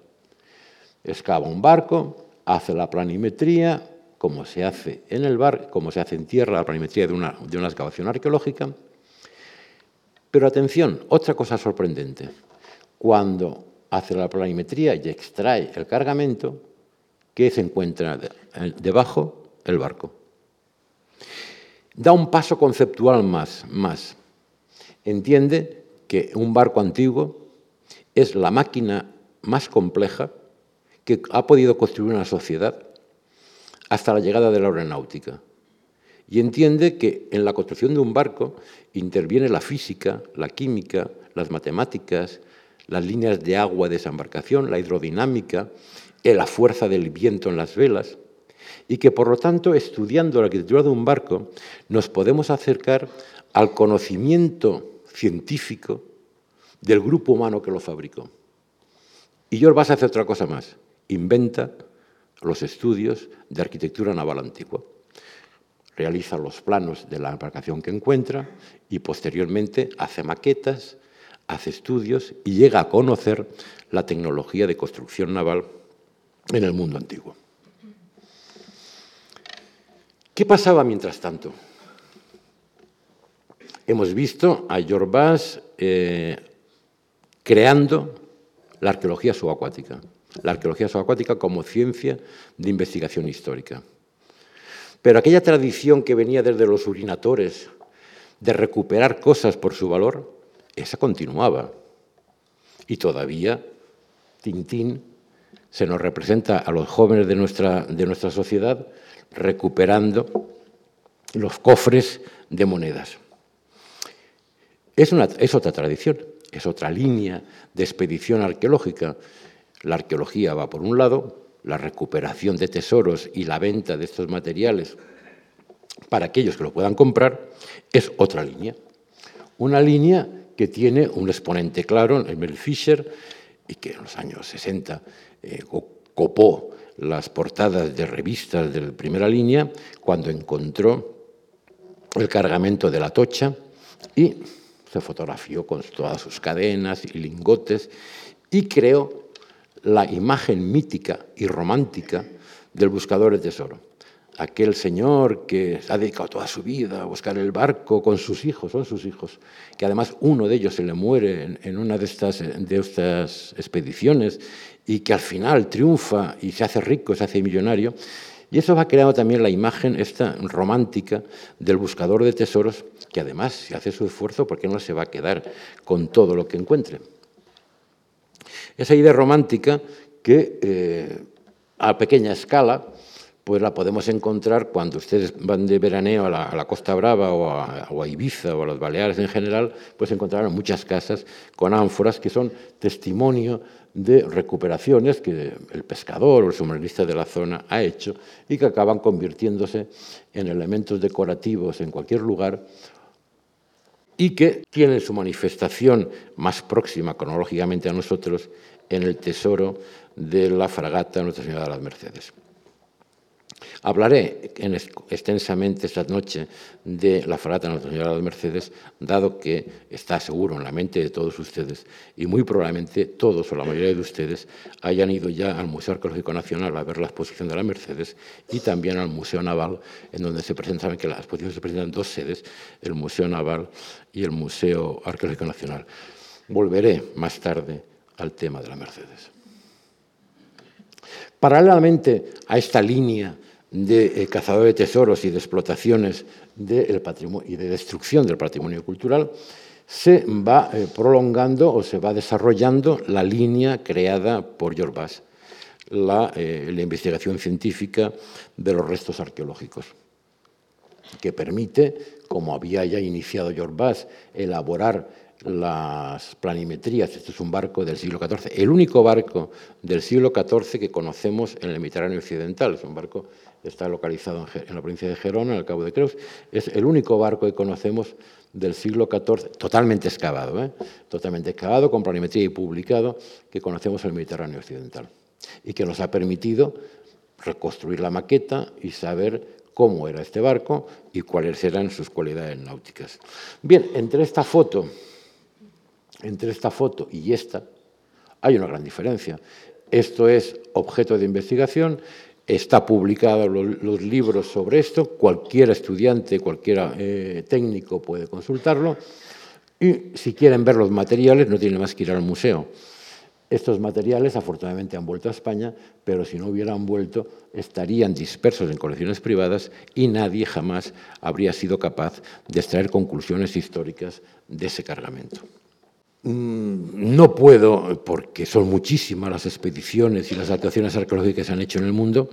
Excava un barco, hace la planimetría, como se hace en el bar, como se hace en tierra, la planimetría de una, excavación arqueológica. Pero atención, otra cosa sorprendente. Cuando hace la planimetría y extrae el cargamento, ¿qué se encuentra debajo? El barco. Da un paso conceptual más, más. Entiende que un barco antiguo es la máquina más compleja que ha podido construir una sociedad hasta la llegada de la aeronáutica. Y entiende que en la construcción de un barco interviene la física, la química, las matemáticas, las líneas de agua de esa embarcación, la hidrodinámica, la fuerza del viento en las velas, y que por lo tanto, estudiando la arquitectura de un barco, nos podemos acercar al conocimiento científico del grupo humano que lo fabricó. Y yo vas a hacer otra cosa más, inventa los estudios de arquitectura naval antigua. Realiza los planos de la embarcación que encuentra y posteriormente hace maquetas, hace estudios y llega a conocer la tecnología de construcción naval en el mundo antiguo. ¿Qué pasaba mientras tanto? Hemos visto a Bass eh, creando la arqueología subacuática la arqueología subacuática como ciencia de investigación histórica. Pero aquella tradición que venía desde los urinatores de recuperar cosas por su valor, esa continuaba. Y todavía Tintín se nos representa a los jóvenes de nuestra, de nuestra sociedad recuperando los cofres de monedas. Es, una, es otra tradición, es otra línea de expedición arqueológica la arqueología va por un lado, la recuperación de tesoros y la venta de estos materiales para aquellos que lo puedan comprar es otra línea. Una línea que tiene un exponente claro, el Mel Fisher, y que en los años 60 eh, copó las portadas de revistas de primera línea cuando encontró el cargamento de la tocha y se fotografió con todas sus cadenas y lingotes y creó la imagen mítica y romántica del buscador de tesoro. Aquel señor que ha dedicado toda su vida a buscar el barco con sus hijos, son sus hijos, que además uno de ellos se le muere en, una de estas, de estas expediciones y que al final triunfa y se hace rico, se hace millonario. Y eso va creando también la imagen esta romántica del buscador de tesoros, que además se hace su esfuerzo porque no se va a quedar con todo lo que encuentre. Esa idea romántica que eh, a pequeña escala pues la podemos encontrar cuando ustedes van de veraneo a la, Costa Brava o a, Ibiza o a las Baleares en general, pues encontrarán muchas casas con ánforas que son testimonio de recuperaciones que el pescador o el submarinista de la zona ha hecho y que acaban convirtiéndose en elementos decorativos en cualquier lugar y que tienen su manifestación más próxima cronológicamente a nosotros en el tesoro de la fragata Nuestra Señora de las Mercedes. Hablaré extensamente esta noche de la fragata Nuestra Señora de las Mercedes, dado que está seguro en la mente de todos ustedes y muy probablemente todos o la mayoría de ustedes hayan ido ya al Museo Arqueológico Nacional a ver la exposición de la Mercedes y también al Museo Naval, en donde se presentan, que la exposición se presentan dos sedes, el Museo Naval y el Museo Arqueológico Nacional. Volveré más tarde al tema de la Mercedes. Paralelamente a esta línea de eh, cazador de tesoros y de explotaciones y de destrucción del patrimonio cultural, se va eh, prolongando o se va desarrollando la línea creada por Bass, la, eh, la investigación científica de los restos arqueológicos, que permite, como había ya iniciado Bass, elaborar las planimetrías. Este es un barco del siglo XIV, el único barco del siglo XIV que conocemos en el Mediterráneo occidental. Es un barco está localizado en la provincia de Gerona, en el Cabo de Creus. Es el único barco que conocemos del siglo XIV, totalmente excavado, ¿eh? totalmente excavado, con planimetría y publicado, que conocemos en el Mediterráneo occidental. Y que nos ha permitido reconstruir la maqueta y saber cómo era este barco y cuáles eran sus cualidades náuticas. Bien, entre esta foto entre esta foto y esta hay una gran diferencia. Esto es objeto de investigación, está publicado los, libros sobre esto, cualquier estudiante, cualquier eh, técnico puede consultarlo y si quieren ver los materiales no tienen más que ir al museo. Estos materiales afortunadamente han vuelto a España, pero si no hubieran vuelto estarían dispersos en colecciones privadas y nadie jamás habría sido capaz de extraer conclusiones históricas de ese cargamento. Mm, no puedo, porque son muchísimas las expediciones y las actuaciones arqueológicas que se han hecho en el mundo,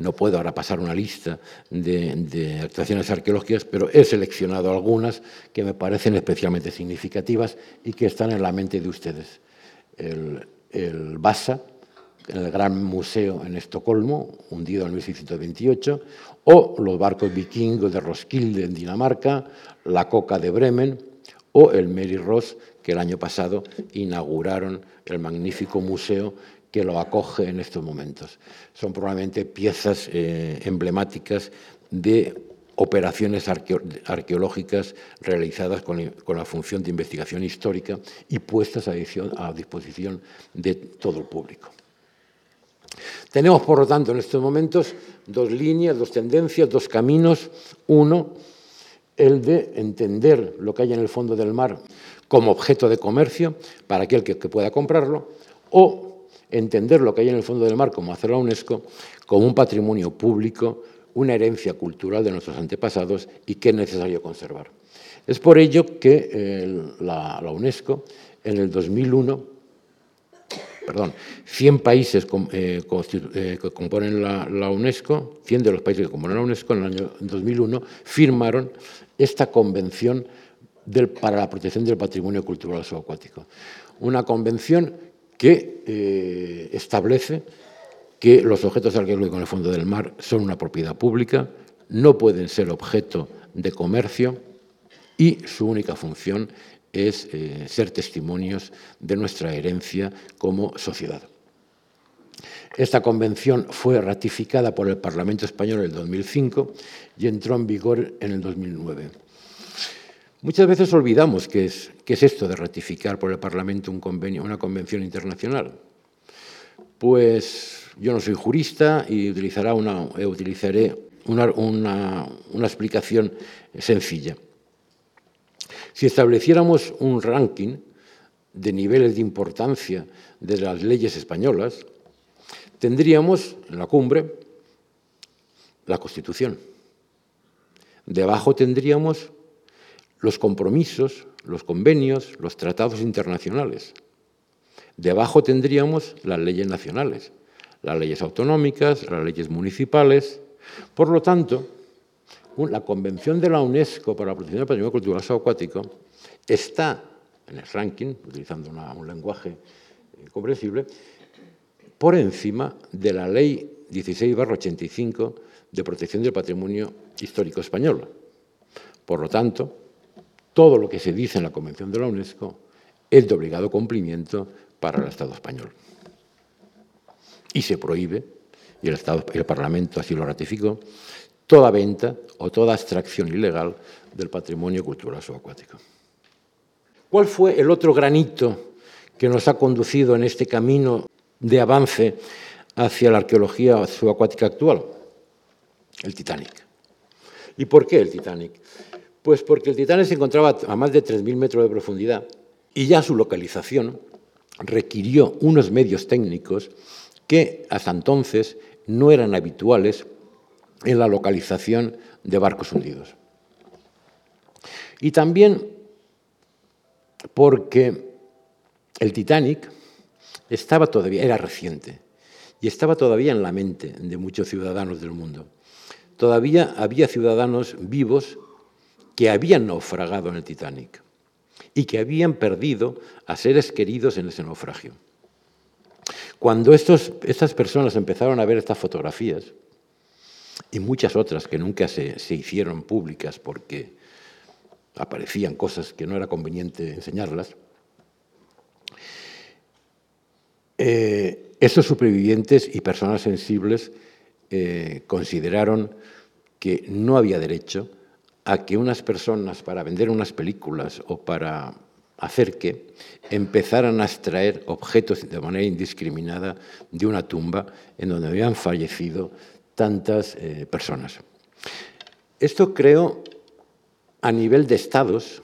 no puedo ahora pasar una lista de, actuaciones arqueológicas, pero he seleccionado algunas que me parecen especialmente significativas y que están en la mente de ustedes. El, el Vasa, en el Gran Museo en Estocolmo, hundido en 1628, o los barcos vikingos de Roskilde en Dinamarca, la Coca de Bremen, o el Mary Ross, que el año pasado inauguraron el magnífico museo que lo acoge en estos momentos. Son probablemente piezas eh, emblemáticas de operaciones arqueológicas realizadas con, la función de investigación histórica y puestas a, a disposición de todo el público. Tenemos, por lo tanto, en estos momentos dos líneas, dos tendencias, dos caminos. Uno, el de entender lo que hay en el fondo del mar como objeto de comercio para aquel que, pueda comprarlo, o entender lo que hay en el fondo del mar, como hace la UNESCO, como un patrimonio público, una herencia cultural de nuestros antepasados y que es necesario conservar. Es por ello que la, UNESCO en el 2001 perdón, 100 países eh, eh, que componen la, UNESCO, 100 de los países que componen la UNESCO en el año 2001 firmaron esta convención para la protección del patrimonio cultural subacuático. Una convención que eh, establece que los objetos arqueológicos en el fondo del mar son una propiedad pública, no pueden ser objeto de comercio y su única función es eh, ser testimonios de nuestra herencia como sociedad. Esta convención fue ratificada por el Parlamento Español en el 2005 y entró en vigor en el 2009. Muchas veces olvidamos qué es, es esto de ratificar por el Parlamento un convenio, una convención internacional. Pues yo no soy jurista y utilizaré una, utilizaré una explicación sencilla. Si estableciéramos un ranking de niveles de importancia de las leyes españolas, tendríamos en la cumbre la Constitución. Debajo tendríamos los compromisos, los convenios, los tratados internacionales. Debajo tendríamos las leyes nacionales, las leyes autonómicas, las leyes municipales. Por lo tanto, la Convención de la UNESCO para la protección del patrimonio cultural subacuático está en el ranking, utilizando un lenguaje eh, comprensible, por encima de la Ley 16-85 de protección del patrimonio histórico español. Por lo tanto, todo lo que se dice en la Convención de la UNESCO es de obligado cumplimiento para el Estado español. Y se prohíbe, y el, Estado, el Parlamento así lo ratificó, toda venta o toda extracción ilegal del patrimonio cultural subacuático. ¿Cuál fue el otro granito que nos ha conducido en este camino de avance hacia la arqueología subacuática actual? El Titanic. ¿Y por qué el Titanic? Pues porque el Titanic se encontraba a más de 3.000 metros de profundidad y ya su localización requirió unos medios técnicos que hasta entonces no eran habituales en la localización de barcos hundidos. Y también porque el Titanic estaba todavía, era reciente, y estaba todavía en la mente de muchos ciudadanos del mundo. Todavía había ciudadanos vivos que habían naufragado en el Titanic y que habían perdido a seres queridos en ese naufragio. Cuando estos, estas personas empezaron a ver estas fotografías, y muchas otras que nunca se, hicieron públicas porque aparecían cosas que no era conveniente enseñarlas, eh, esos supervivientes y personas sensibles eh, consideraron que no había derecho a que unas personas, para vender unas películas o para hacer que, empezaran a extraer objetos de manera indiscriminada de una tumba en donde habían fallecido tantas eh, personas. Esto creó a nivel de estados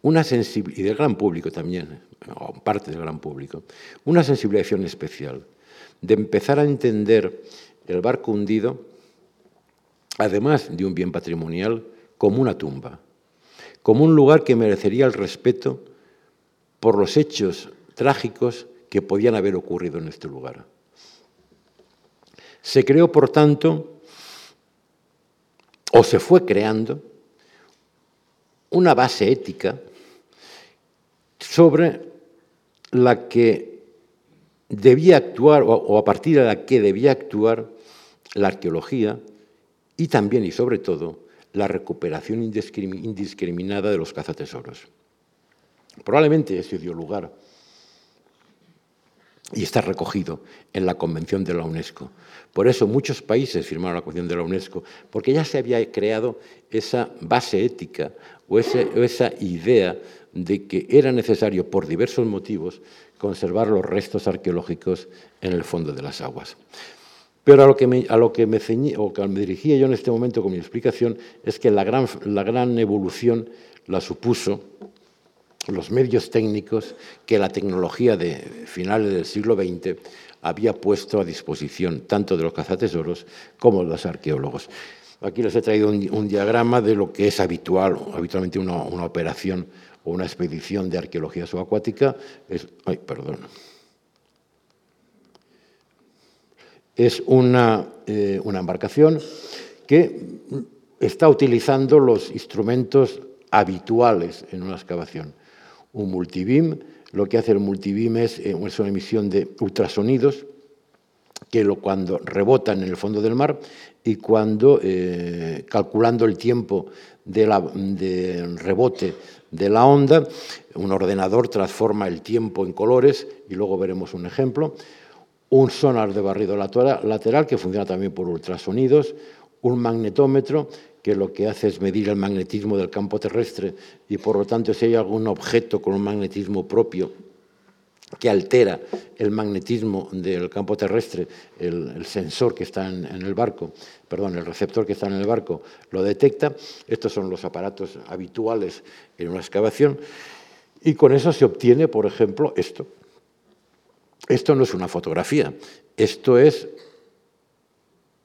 una sensibilidad, y del gran público también, o parte del gran público, una sensibilización especial de empezar a entender el barco hundido, además de un bien patrimonial, como una tumba, como un lugar que merecería el respeto por los hechos trágicos que podían haber ocurrido en este lugar. Se creó, por tanto, o se fue creando, una base ética sobre la que debía actuar, o a partir de la que debía actuar la arqueología y también y sobre todo la recuperación indiscriminada de los cazatesoros. Probablemente eso dio lugar y está recogido en la Convención de la UNESCO. Por eso muchos países firmaron la Convención de la UNESCO, porque ya se había creado esa base ética o, esa idea de que era necesario, por diversos motivos, conservar los restos arqueológicos en el fondo de las aguas. Pero a lo que me, a lo que me, o que me dirigía yo en este momento con mi explicación es que la gran, evolución la supuso los medios técnicos que la tecnología de finales del siglo XX había puesto a disposición tanto de los cazatesoros como de los arqueólogos. Aquí les he traído un, diagrama de lo que es habitual, habitualmente una, operación o una expedición de arqueología subacuática. Es, ay, perdón. Es una, eh, una embarcación que está utilizando los instrumentos habituales en una excavación un multibeam. Lo que hace el multibeam es, eh, es una emisión de ultrasonidos que lo, cuando rebotan en el fondo del mar y cuando, eh, calculando el tiempo de, la, de rebote de la onda, un ordenador transforma el tiempo en colores y luego veremos un ejemplo. Un sonar de barrido lateral que funciona también por ultrasonidos, un magnetómetro que lo que hace es medir el magnetismo del campo terrestre y por lo tanto si hay algún objeto con un magnetismo propio que altera el magnetismo del campo terrestre, el, sensor que está en, el barco, perdón, el receptor que está en el barco lo detecta. Estos son los aparatos habituales en una excavación y con eso se obtiene, por ejemplo, esto. Esto no es una fotografía, esto es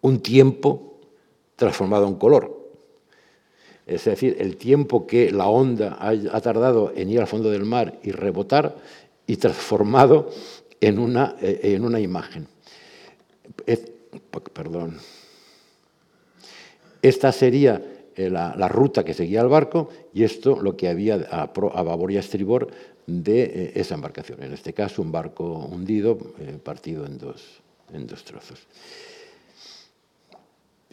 un tiempo transformado en color. Es decir, el tiempo que la onda ha, tardado en ir al fondo del mar y rebotar y transformado en una, eh, en una imagen. perdón. Esta sería eh, la, ruta que seguía el barco y esto lo que había a, babor y a estribor de eh, esa embarcación. En este caso, un barco hundido, eh, partido en dos, en dos trozos.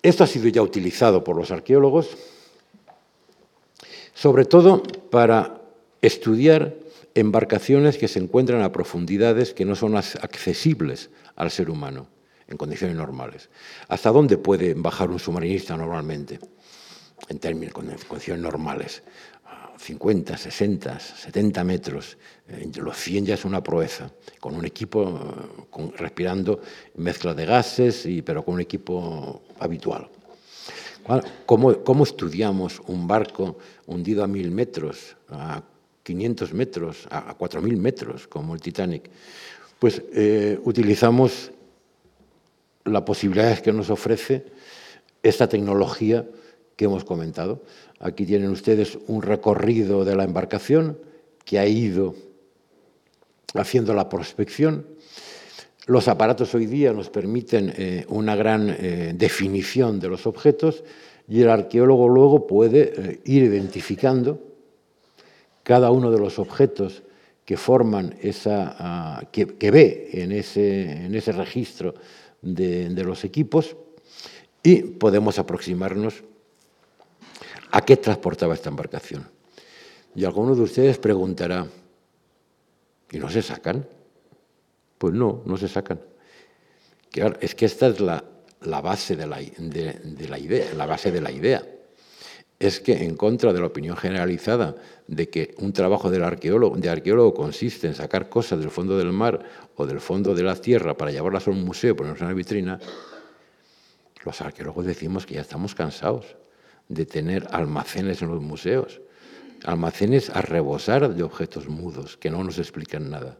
Esto ha sido ya utilizado por los arqueólogos, sobre todo para estudiar embarcaciones que se encuentran a profundidades que no son accesibles al ser humano en condiciones normales. ¿Hasta dónde puede bajar un submarinista normalmente? en términos, con condiciones normales. 50, 60, 70 metros, entre los 100 ya es una proeza, con un equipo respirando mezcla de gases, y, pero con un equipo habitual. ¿Cómo, ¿Cómo, estudiamos un barco hundido a 1000 metros, a 500 metros, a 4000 metros, como el Titanic? Pues eh, utilizamos las posibilidades que nos ofrece esta tecnología que hemos comentado. Aquí tienen ustedes un recorrido de la embarcación que ha ido haciendo la prospección. Los aparatos hoy día nos permiten eh, una gran eh, definición de los objetos y el arqueólogo luego puede eh, ir identificando cada uno de los objetos que forman esa, ah, que, ve en ese, registro de los equipos y podemos aproximarnos ¿A qué transportaba esta embarcación? Y alguno de ustedes preguntará, ¿y no se sacan? Pues no, no se sacan. Claro, es que esta es la, base de la, idea, la base de la idea. Es que en contra de la opinión generalizada de que un trabajo de arqueólogo consiste en sacar cosas del fondo del mar o del fondo de la tierra para llevarlas a un museo, ponerlas en una vitrina, los arqueólogos decimos que ya estamos cansados de tener almacenes en los museos, almacenes a rebosar de objetos mudos que no nos explican nada.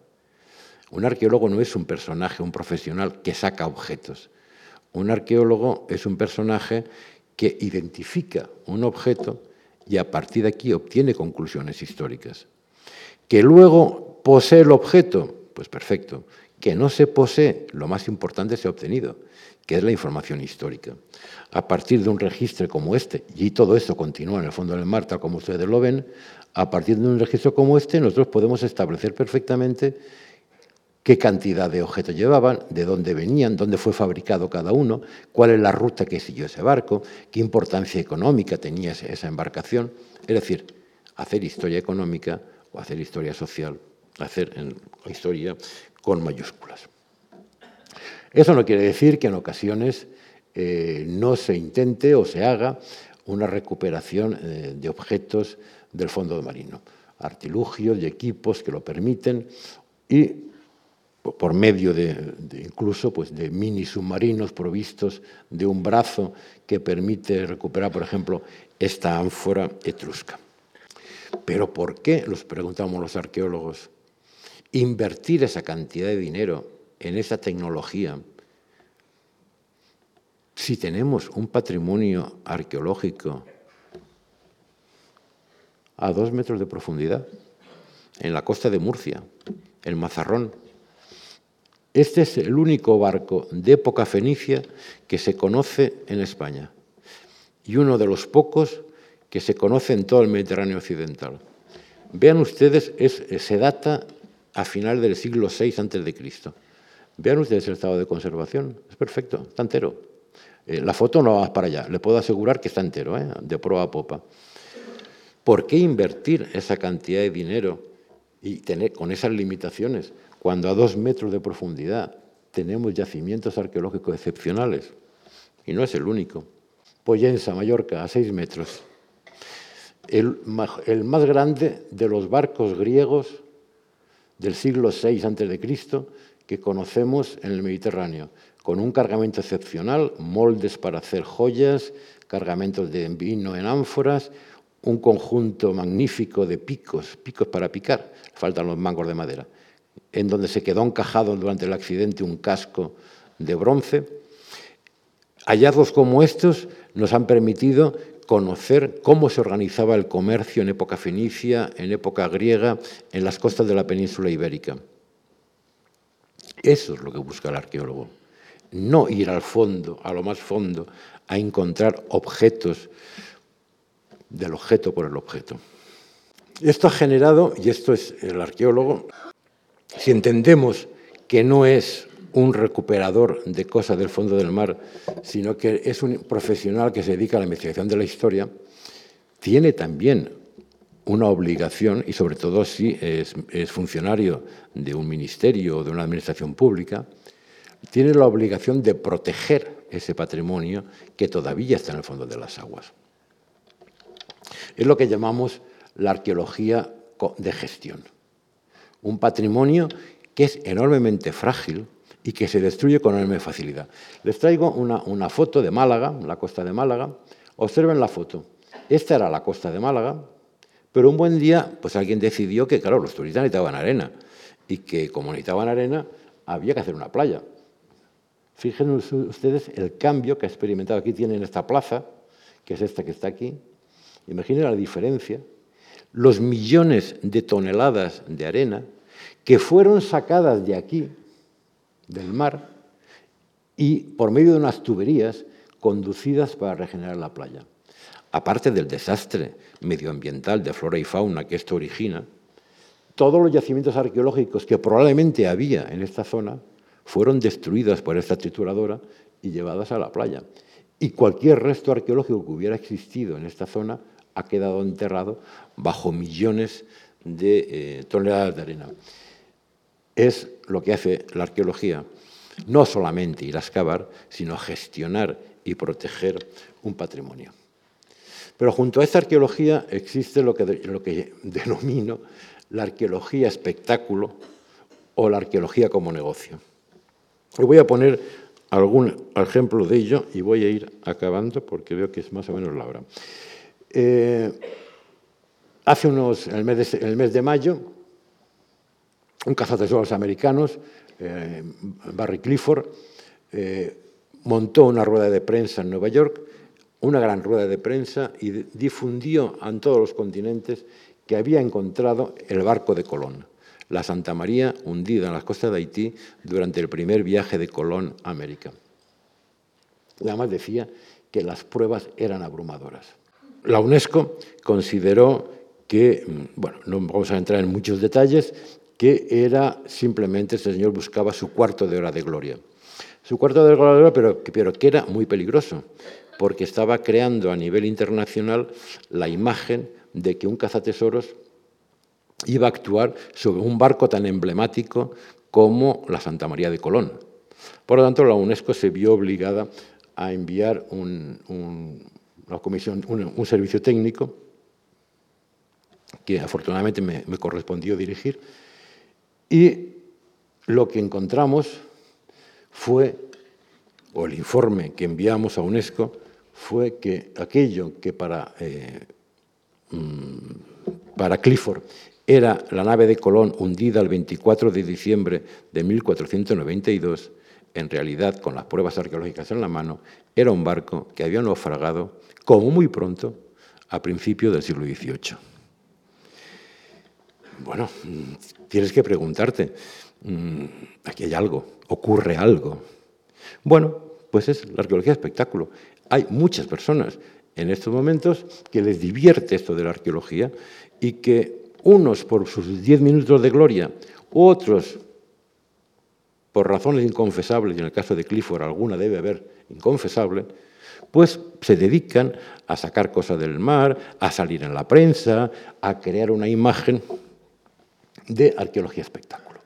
Un arqueólogo no es un personaje, un profesional que saca objetos. Un arqueólogo es un personaje que identifica un objeto y a partir de aquí obtiene conclusiones históricas. Que luego posee el objeto, pues perfecto. Que no se posee, lo más importante se ha obtenido que es la información histórica. A partir de un registro como este, y todo esto continúa en el fondo del mar, tal como ustedes lo ven, a partir de un registro como este nosotros podemos establecer perfectamente qué cantidad de objetos llevaban, de dónde venían, dónde fue fabricado cada uno, cuál es la ruta que siguió ese barco, qué importancia económica tenía esa embarcación. Es decir, hacer historia económica o hacer historia social, hacer historia con mayúsculas. Eso no quiere decir que en ocasiones eh, no se intente o se haga una recuperación eh, de objetos del fondo marino, artilugios y equipos que lo permiten y por medio de, incluso pues, de mini submarinos provistos de un brazo que permite recuperar, por ejemplo, esta ánfora etrusca. Pero ¿por qué, los preguntamos los arqueólogos, invertir esa cantidad de dinero en esa tecnología, si tenemos un patrimonio arqueológico a dos metros de profundidad, en la costa de Murcia, el Mazarrón. Este es el único barco de época fenicia que se conoce en España y uno de los pocos que se conoce en todo el Mediterráneo occidental. Vean ustedes, se data a final del siglo VI a.C. Vean ustedes el estado de conservación, es perfecto, está entero. Eh, la foto no va para allá, le puedo asegurar que está entero, ¿eh? de proa a popa. ¿Por qué invertir esa cantidad de dinero y tener con esas limitaciones cuando a dos metros de profundidad tenemos yacimientos arqueológicos excepcionales? Y no es el único. Poyensa, Mallorca, a seis metros. El, el más grande de los barcos griegos del siglo VI a.C., que conocemos en el Mediterráneo, con un cargamento excepcional, moldes para hacer joyas, cargamentos de vino en ánforas, un conjunto magnífico de picos, picos para picar, faltan los mangos de madera, en donde se quedó encajado durante el accidente un casco de bronce. Hallazgos como estos nos han permitido conocer cómo se organizaba el comercio en época fenicia, en época griega, en las costas de la península ibérica. Eso es lo que busca el arqueólogo. No ir al fondo, a lo más fondo, a encontrar objetos del objeto por el objeto. Esto ha generado, y esto es el arqueólogo, si entendemos que no es un recuperador de cosas del fondo del mar, sino que es un profesional que se dedica a la investigación de la historia, tiene también una obligación, y sobre todo si es, funcionario de un ministerio o de una administración pública, tiene la obligación de proteger ese patrimonio que todavía está en el fondo de las aguas. Es lo que llamamos la arqueología de gestión. Un patrimonio que es enormemente frágil y que se destruye con enorme facilidad. Les traigo una, foto de Málaga, la costa de Málaga. Observen la foto. Esta era la costa de Málaga, pero un buen día, pues alguien decidió que, claro, los turistas necesitaban arena y que como necesitaban arena, había que hacer una playa. Fíjense ustedes el cambio que ha experimentado. Aquí tienen esta plaza, que es esta que está aquí. Imaginen la diferencia. Los millones de toneladas de arena que fueron sacadas de aquí, del mar, y por medio de unas tuberías conducidas para regenerar la playa aparte del desastre medioambiental de flora y fauna que esto origina, todos los yacimientos arqueológicos que probablemente había en esta zona fueron destruidos por esta trituradora y llevadas a la playa. Y cualquier resto arqueológico que hubiera existido en esta zona ha quedado enterrado bajo millones de eh, toneladas de arena. Es lo que hace la arqueología, no solamente ir a excavar, sino gestionar y proteger un patrimonio. Pero junto a esta arqueología existe lo que *laughs* denomino la arqueología espectáculo o la arqueología como negocio. Voy a poner algún ejemplo de ello y voy a ir acabando porque veo que es más o menos la hora. Eh, hace unos, en el, mes de, el mes de mayo, un cazatesoros americanos, eh, Barry Clifford, eh, montó una rueda de prensa en Nueva York una gran rueda de prensa y difundió en todos los continentes que había encontrado el barco de Colón, la Santa María hundida en las costas de Haití durante el primer viaje de Colón a América. Además decía que las pruebas eran abrumadoras. La UNESCO consideró que, mm, bueno, no vamos a entrar en muchos detalles, que era simplemente, este señor buscaba su cuarto de hora de gloria. Su cuarto de hora de gloria, pero, pero que era muy peligroso, porque estaba creando a nivel internacional la imagen de que un cazatesoros iba a actuar sobre un barco tan emblemático como la Santa María de Colón. Por lo tanto, la UNESCO se vio obligada a enviar un, comisión, un, servicio técnico que afortunadamente me, me correspondió dirigir, y lo que encontramos fue, o el informe que enviamos a UNESCO, fue que aquello que para, eh, mm, para Clifford era la nave de Colón hundida el 24 de diciembre de 1492, en realidad, con las pruebas arqueológicas en la mano, era un barco que había naufragado, como muy pronto, a principios del siglo XVIII. Bueno, tienes que preguntarte, mm, aquí hay algo, ocurre algo. Bueno, pues es la arqueología espectáculo. Hay muchas personas en estos momentos que les divierte esto de la arqueología y que unos por sus diez minutos de gloria, otros por razones inconfesables, y en el caso de Clifford alguna debe haber inconfesable, pues se dedican a sacar cosas del mar, a salir en la prensa, a crear una imagen de arqueología espectáculo.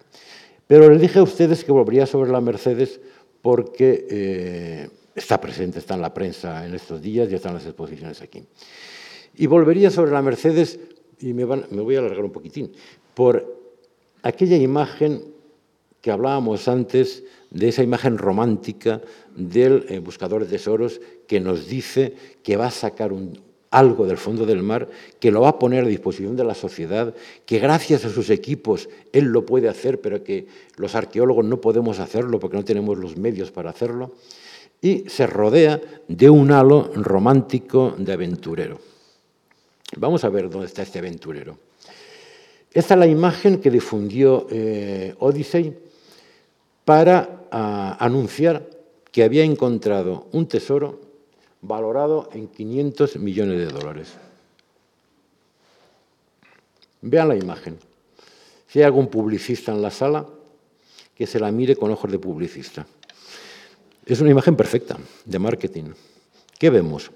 Pero les dije a ustedes que volvería sobre la Mercedes porque eh, está presente, está en la prensa en estos días y están las exposiciones aquí. Y volvería sobre la Mercedes, y me, voy a alargar un poquitín, por aquella imagen que hablábamos antes, de esa imagen romántica del eh, buscador de tesoros que nos dice que va a sacar algo del fondo del mar, que lo va a poner a disposición de la sociedad, que gracias a sus equipos él lo puede hacer, pero que los arqueólogos no podemos hacerlo porque no tenemos los medios para hacerlo y se rodea de un halo romántico de aventurero. Vamos a ver dónde está este aventurero. Esta es la imagen que difundió eh, Odyssey para ah, anunciar que había encontrado un tesoro valorado en 500 millones de dólares. Vean la imagen. Si hay algún publicista en la sala, que se la mire con ojos de publicista. Es una imagen perfecta de marketing. ¿Qué vemos?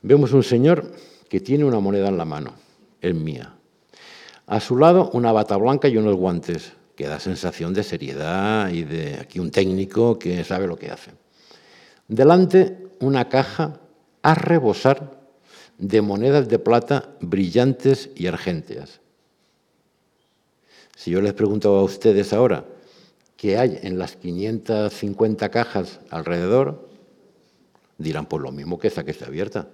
Vemos un señor que tiene una moneda en la mano, es mía. A su lado una bata blanca y unos guantes, que da sensación de seriedad y de aquí un técnico que sabe lo que hace. Delante una caja a rebosar de monedas de plata brillantes y argénteas. Si yo les pregunto a ustedes ahora qué hay en las 550 cajas alrededor, dirán pues lo mismo que esa que está abierta.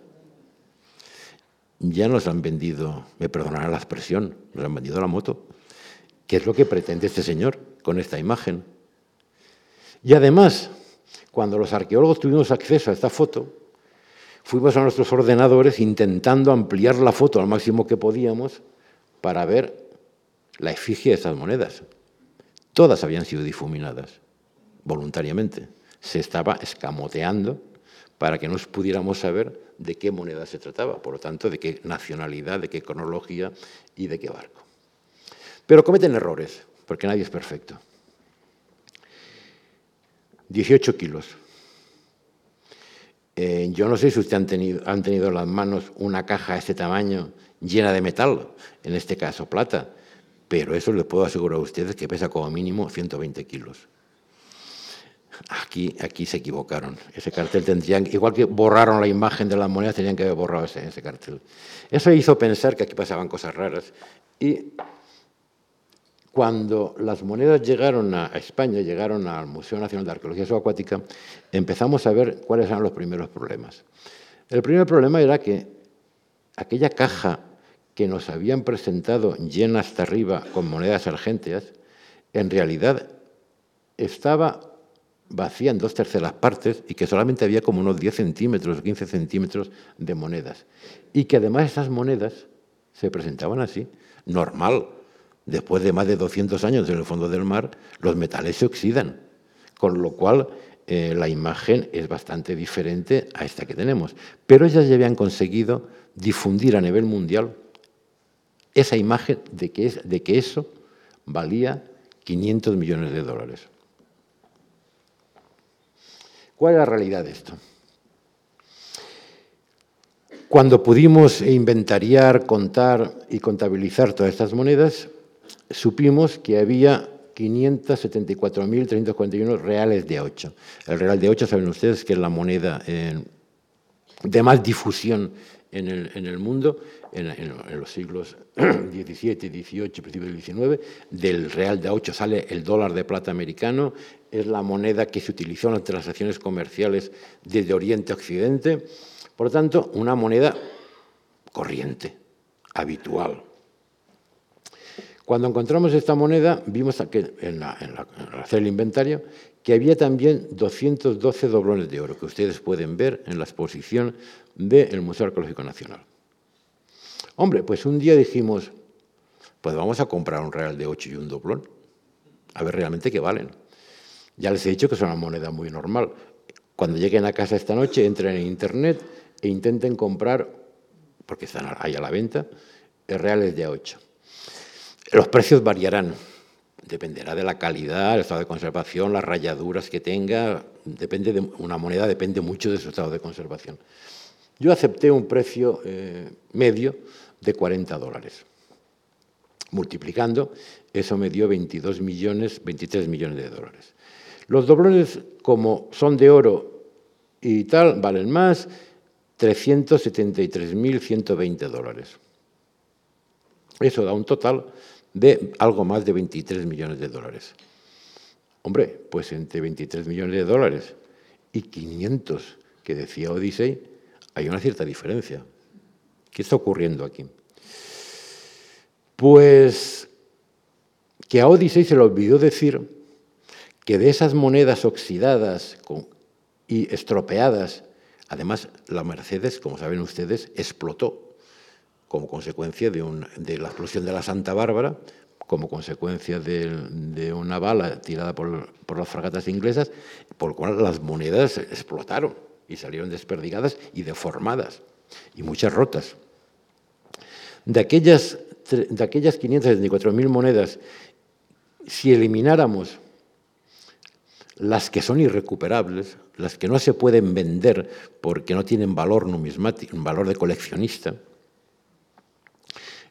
Ya nos han vendido, me perdonarán la expresión, nos han vendido la moto. ¿Qué es lo que pretende este señor con esta imagen? Y además, cuando los arqueólogos tuvimos acceso a esta foto, fuimos a nuestros ordenadores intentando ampliar la foto al máximo que podíamos para ver la efigie de esas monedas. Todas habían sido difuminadas voluntariamente. Se estaba escamoteando para que no pudiéramos saber de qué moneda se trataba, por lo tanto, de qué nacionalidad, de qué cronología y de qué barco. Pero cometen errores, porque nadie es perfecto. 18 kilos. Eh, yo no sé si ustedes han tenido, han tenido en las manos una caja de este tamaño llena de metal, en este caso plata, pero eso les puedo asegurar a ustedes que pesa como mínimo 120 kilos. Aquí, aquí se equivocaron. Ese cartel tendrían, igual que borraron la imagen de las monedas, tenían que haber borrado ese, ese cartel. Eso hizo pensar que aquí pasaban cosas raras. Y cuando las monedas llegaron a España, llegaron al Museo Nacional de Arqueología Subacuática, empezamos a ver cuáles eran los primeros problemas. El primer problema era que aquella caja que nos habían presentado llena hasta arriba con monedas argénteas, en realidad estaba vacía en dos terceras partes y que solamente había como unos 10 centímetros o 15 centímetros de monedas. Y que además esas monedas se presentaban así, normal. Después de más de 200 años en el fondo del mar, los metales se oxidan, con lo cual eh, la imagen es bastante diferente a esta que tenemos. Pero ellas ya habían conseguido difundir a nivel mundial esa imagen de que, es, de que eso valía 500 millones de dólares. ¿Cuál es la realidad de esto? Cuando pudimos inventariar, contar y contabilizar todas estas monedas, supimos que había 574.341 reales de 8. El real de 8, saben ustedes, que es la moneda eh, de más difusión en el, mundo en, los siglos *clears throat* XVII, XVIII, principios del XIX. Del real de 8 sale el dólar de plata americano, es la moneda que se utilizó en las transacciones comerciales desde Oriente a Occidente. Por lo tanto, una moneda corriente, habitual. Cuando encontramos esta moneda, vimos que en, hacer el inventario que había también 212 doblones de oro, que ustedes pueden ver en la exposición del Museo Arqueológico Nacional. Hombre, pues un día dijimos, pues vamos a comprar un real de 8 y un doblón, a ver realmente qué valen. Ya les he dicho que es una moneda muy normal. Cuando lleguen a casa esta noche, entren en Internet e intenten comprar, porque están ahí a la venta, reales de 8. Los precios variarán, dependerá de la calidad, el estado de conservación, las rayaduras que tenga, depende de una moneda depende mucho de su estado de conservación. Yo acepté un precio eh, medio de 40 dólares. Multiplicando, eso me dio 22 millones, 23 millones de dólares. Los doblones, como son de oro y tal, valen más, 373.120 dólares. Eso da un total de algo más de 23 millones de dólares. Hombre, pues entre 23 millones de dólares y 500 que decía Odyssey, hay una cierta diferencia. ¿Qué está ocurriendo aquí? Pues que a Odyssey se le olvidó decir que de esas monedas oxidadas y estropeadas, además la Mercedes, como saben ustedes, explotó como consecuencia de, la explosión de la Santa Bárbara, como consecuencia de, una bala tirada por, las fragatas inglesas, por lo cual las monedas explotaron y salieron desperdigadas y deformadas, y muchas rotas. De aquellas, de aquellas 574.000 monedas, si elimináramos las que son irrecuperables, las que no se pueden vender porque no tienen valor numismático, valor de coleccionista,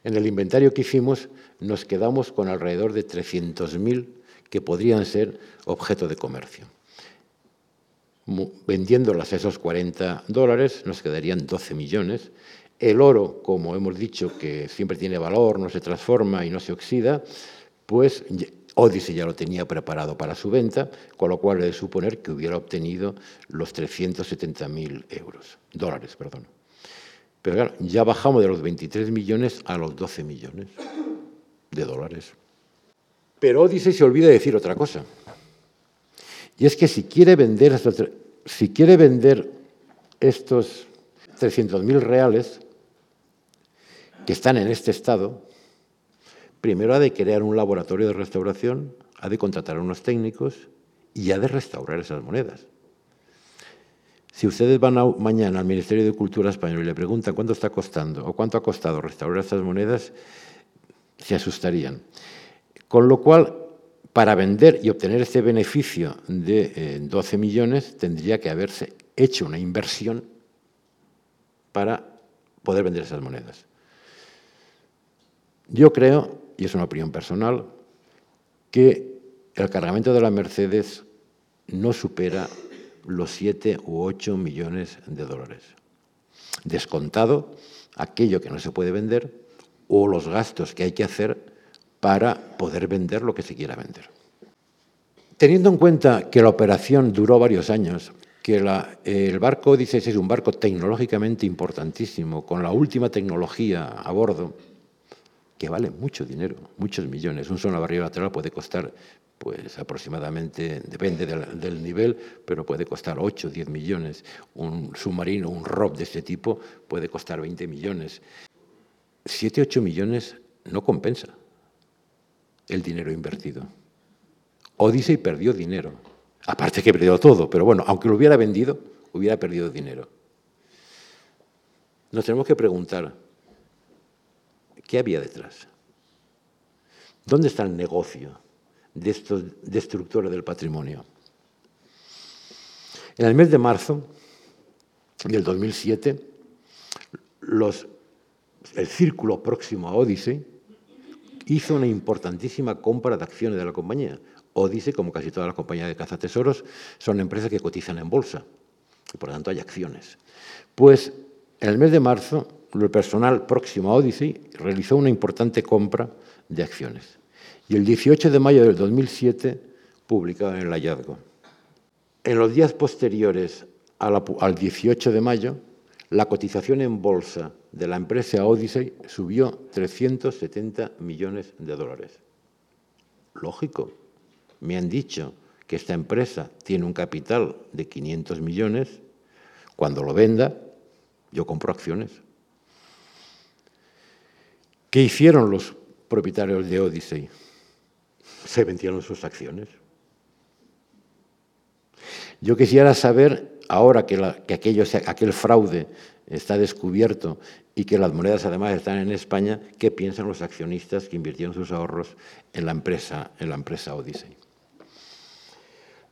en el inventario que hicimos nos quedamos con alrededor de 300.000 que podrían ser objeto de comercio. Vendiéndolas a esos 40 dólares nos quedarían 12 millones. El oro, como hemos dicho, que siempre tiene valor, no se transforma y no se oxida, pues Odyssey ya lo tenía preparado para su venta, con lo cual he de suponer que hubiera obtenido los 370.000 euros, dólares. Perdón. Pero claro, ya bajamos de los 23 millones a los 12 millones de dólares. Pero Odyssey se olvida de decir otra cosa. Y es que si quiere vender si quiere vender estos 300.000 reales que están en este estado, primero ha de crear un laboratorio de restauración, ha de contratar a unos técnicos y ha de restaurar esas monedas. Si ustedes van mañana al Ministerio de Cultura español y le preguntan cuánto está costando o cuánto ha costado restaurar estas monedas, se asustarían. Con lo cual, para vender y obtener este beneficio de 12 eh, millones, tendría que haberse hecho una inversión para poder vender esas monedas. Yo creo, y es una opinión personal, que el cargamento de la Mercedes no supera los 7 u 8 millones de dólares. Descontado aquello que no se puede vender o los gastos que hay que hacer para poder vender lo que se quiera vender. Teniendo en cuenta que la operación duró varios años, que el barco Odyssey es un barco tecnológicamente importantísimo, con la última tecnología a bordo, que vale mucho dinero, muchos millones. Un solo barril lateral puede costar, pues aproximadamente, depende del, nivel, pero puede costar 8 o 10 millones. Un submarino, un ROP de este tipo, puede costar 20 millones. 7, 8 millones no compensa el dinero invertido. Odyssey perdió dinero. Aparte que perdió todo, pero bueno, aunque lo hubiera vendido, hubiera perdido dinero. Nos tenemos que preguntar, ¿Qué había detrás? ¿Dónde está el negocio de estos destructores del patrimonio? En el mes de marzo del 2007, el círculo próximo a Odyssey hizo una importantísima compra de acciones de la compañía. Odyssey, como casi todas las compañías de cazatesoros, son empresas que cotizan en bolsa por lo tanto hay acciones. Pues en el mes de marzo el personal próximo a Odyssey realizó una importante compra de acciones. Y el 18 de mayo del 2007 publicaron el hallazgo. En los días posteriores al 18 de mayo, la cotización en bolsa de la empresa Odyssey subió 370 millones de dólares. Lógico, me han dicho que esta empresa tiene un capital de 500 millones, cuando lo venda, yo compro acciones. ¿Qué hicieron los propietarios de Odyssey? Se vendieron sus acciones. Yo quisiera saber, ahora que, aquel fraude está descubierto y que las monedas además están en España, qué piensan los accionistas que invirtieron sus ahorros en la empresa, en la empresa Odyssey.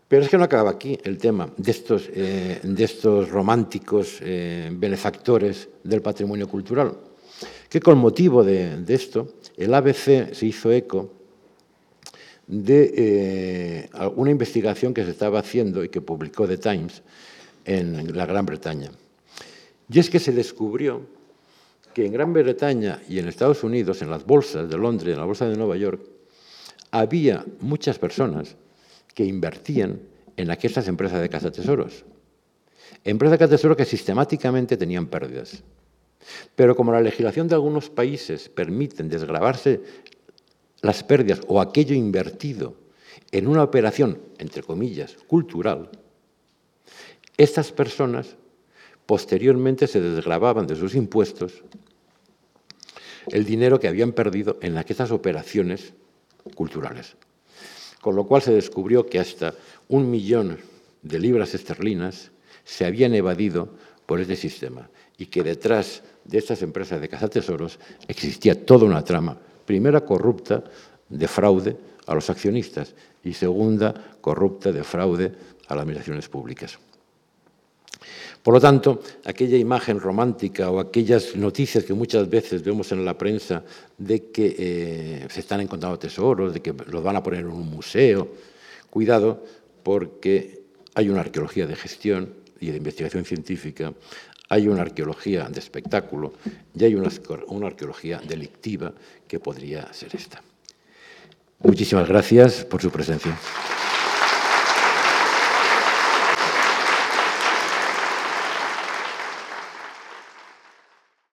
Pero es que no acaba aquí el tema de estos, eh, románticos eh, benefactores del patrimonio cultural que con motivo de, esto el ABC se hizo eco de eh, una investigación que se estaba haciendo y que publicó The Times en la Gran Bretaña. Y es que se descubrió que en Gran Bretaña y en Estados Unidos, en las bolsas de Londres, en la bolsa de Nueva York, había muchas personas que invertían en aquellas empresas de casa tesoros. Empresas de casa tesoros que sistemáticamente tenían pérdidas. Pero como la legislación de algunos países permiten desgravarse las pérdidas o aquello invertido en una operación, entre comillas, cultural, estas personas posteriormente se desgravaban de sus impuestos el dinero que habían perdido en aquellas operaciones culturales. Con lo cual se descubrió que hasta un millón de libras esterlinas se habían evadido por este sistema y que detrás de estas empresas de cazatesoros existía toda una trama, primera corrupta de fraude a los accionistas y segunda corrupta de fraude a las administraciones públicas. Por lo tanto, aquella imagen romántica o aquellas noticias que muchas veces vemos en la prensa de que eh, se están encontrando tesoros, de que los van a poner en un museo, cuidado porque hay una arqueología de gestión y de investigación científica, hay una arqueología de espectáculo y hay una, una arqueología delictiva que podría ser esta. Muchísimas gracias por su presencia.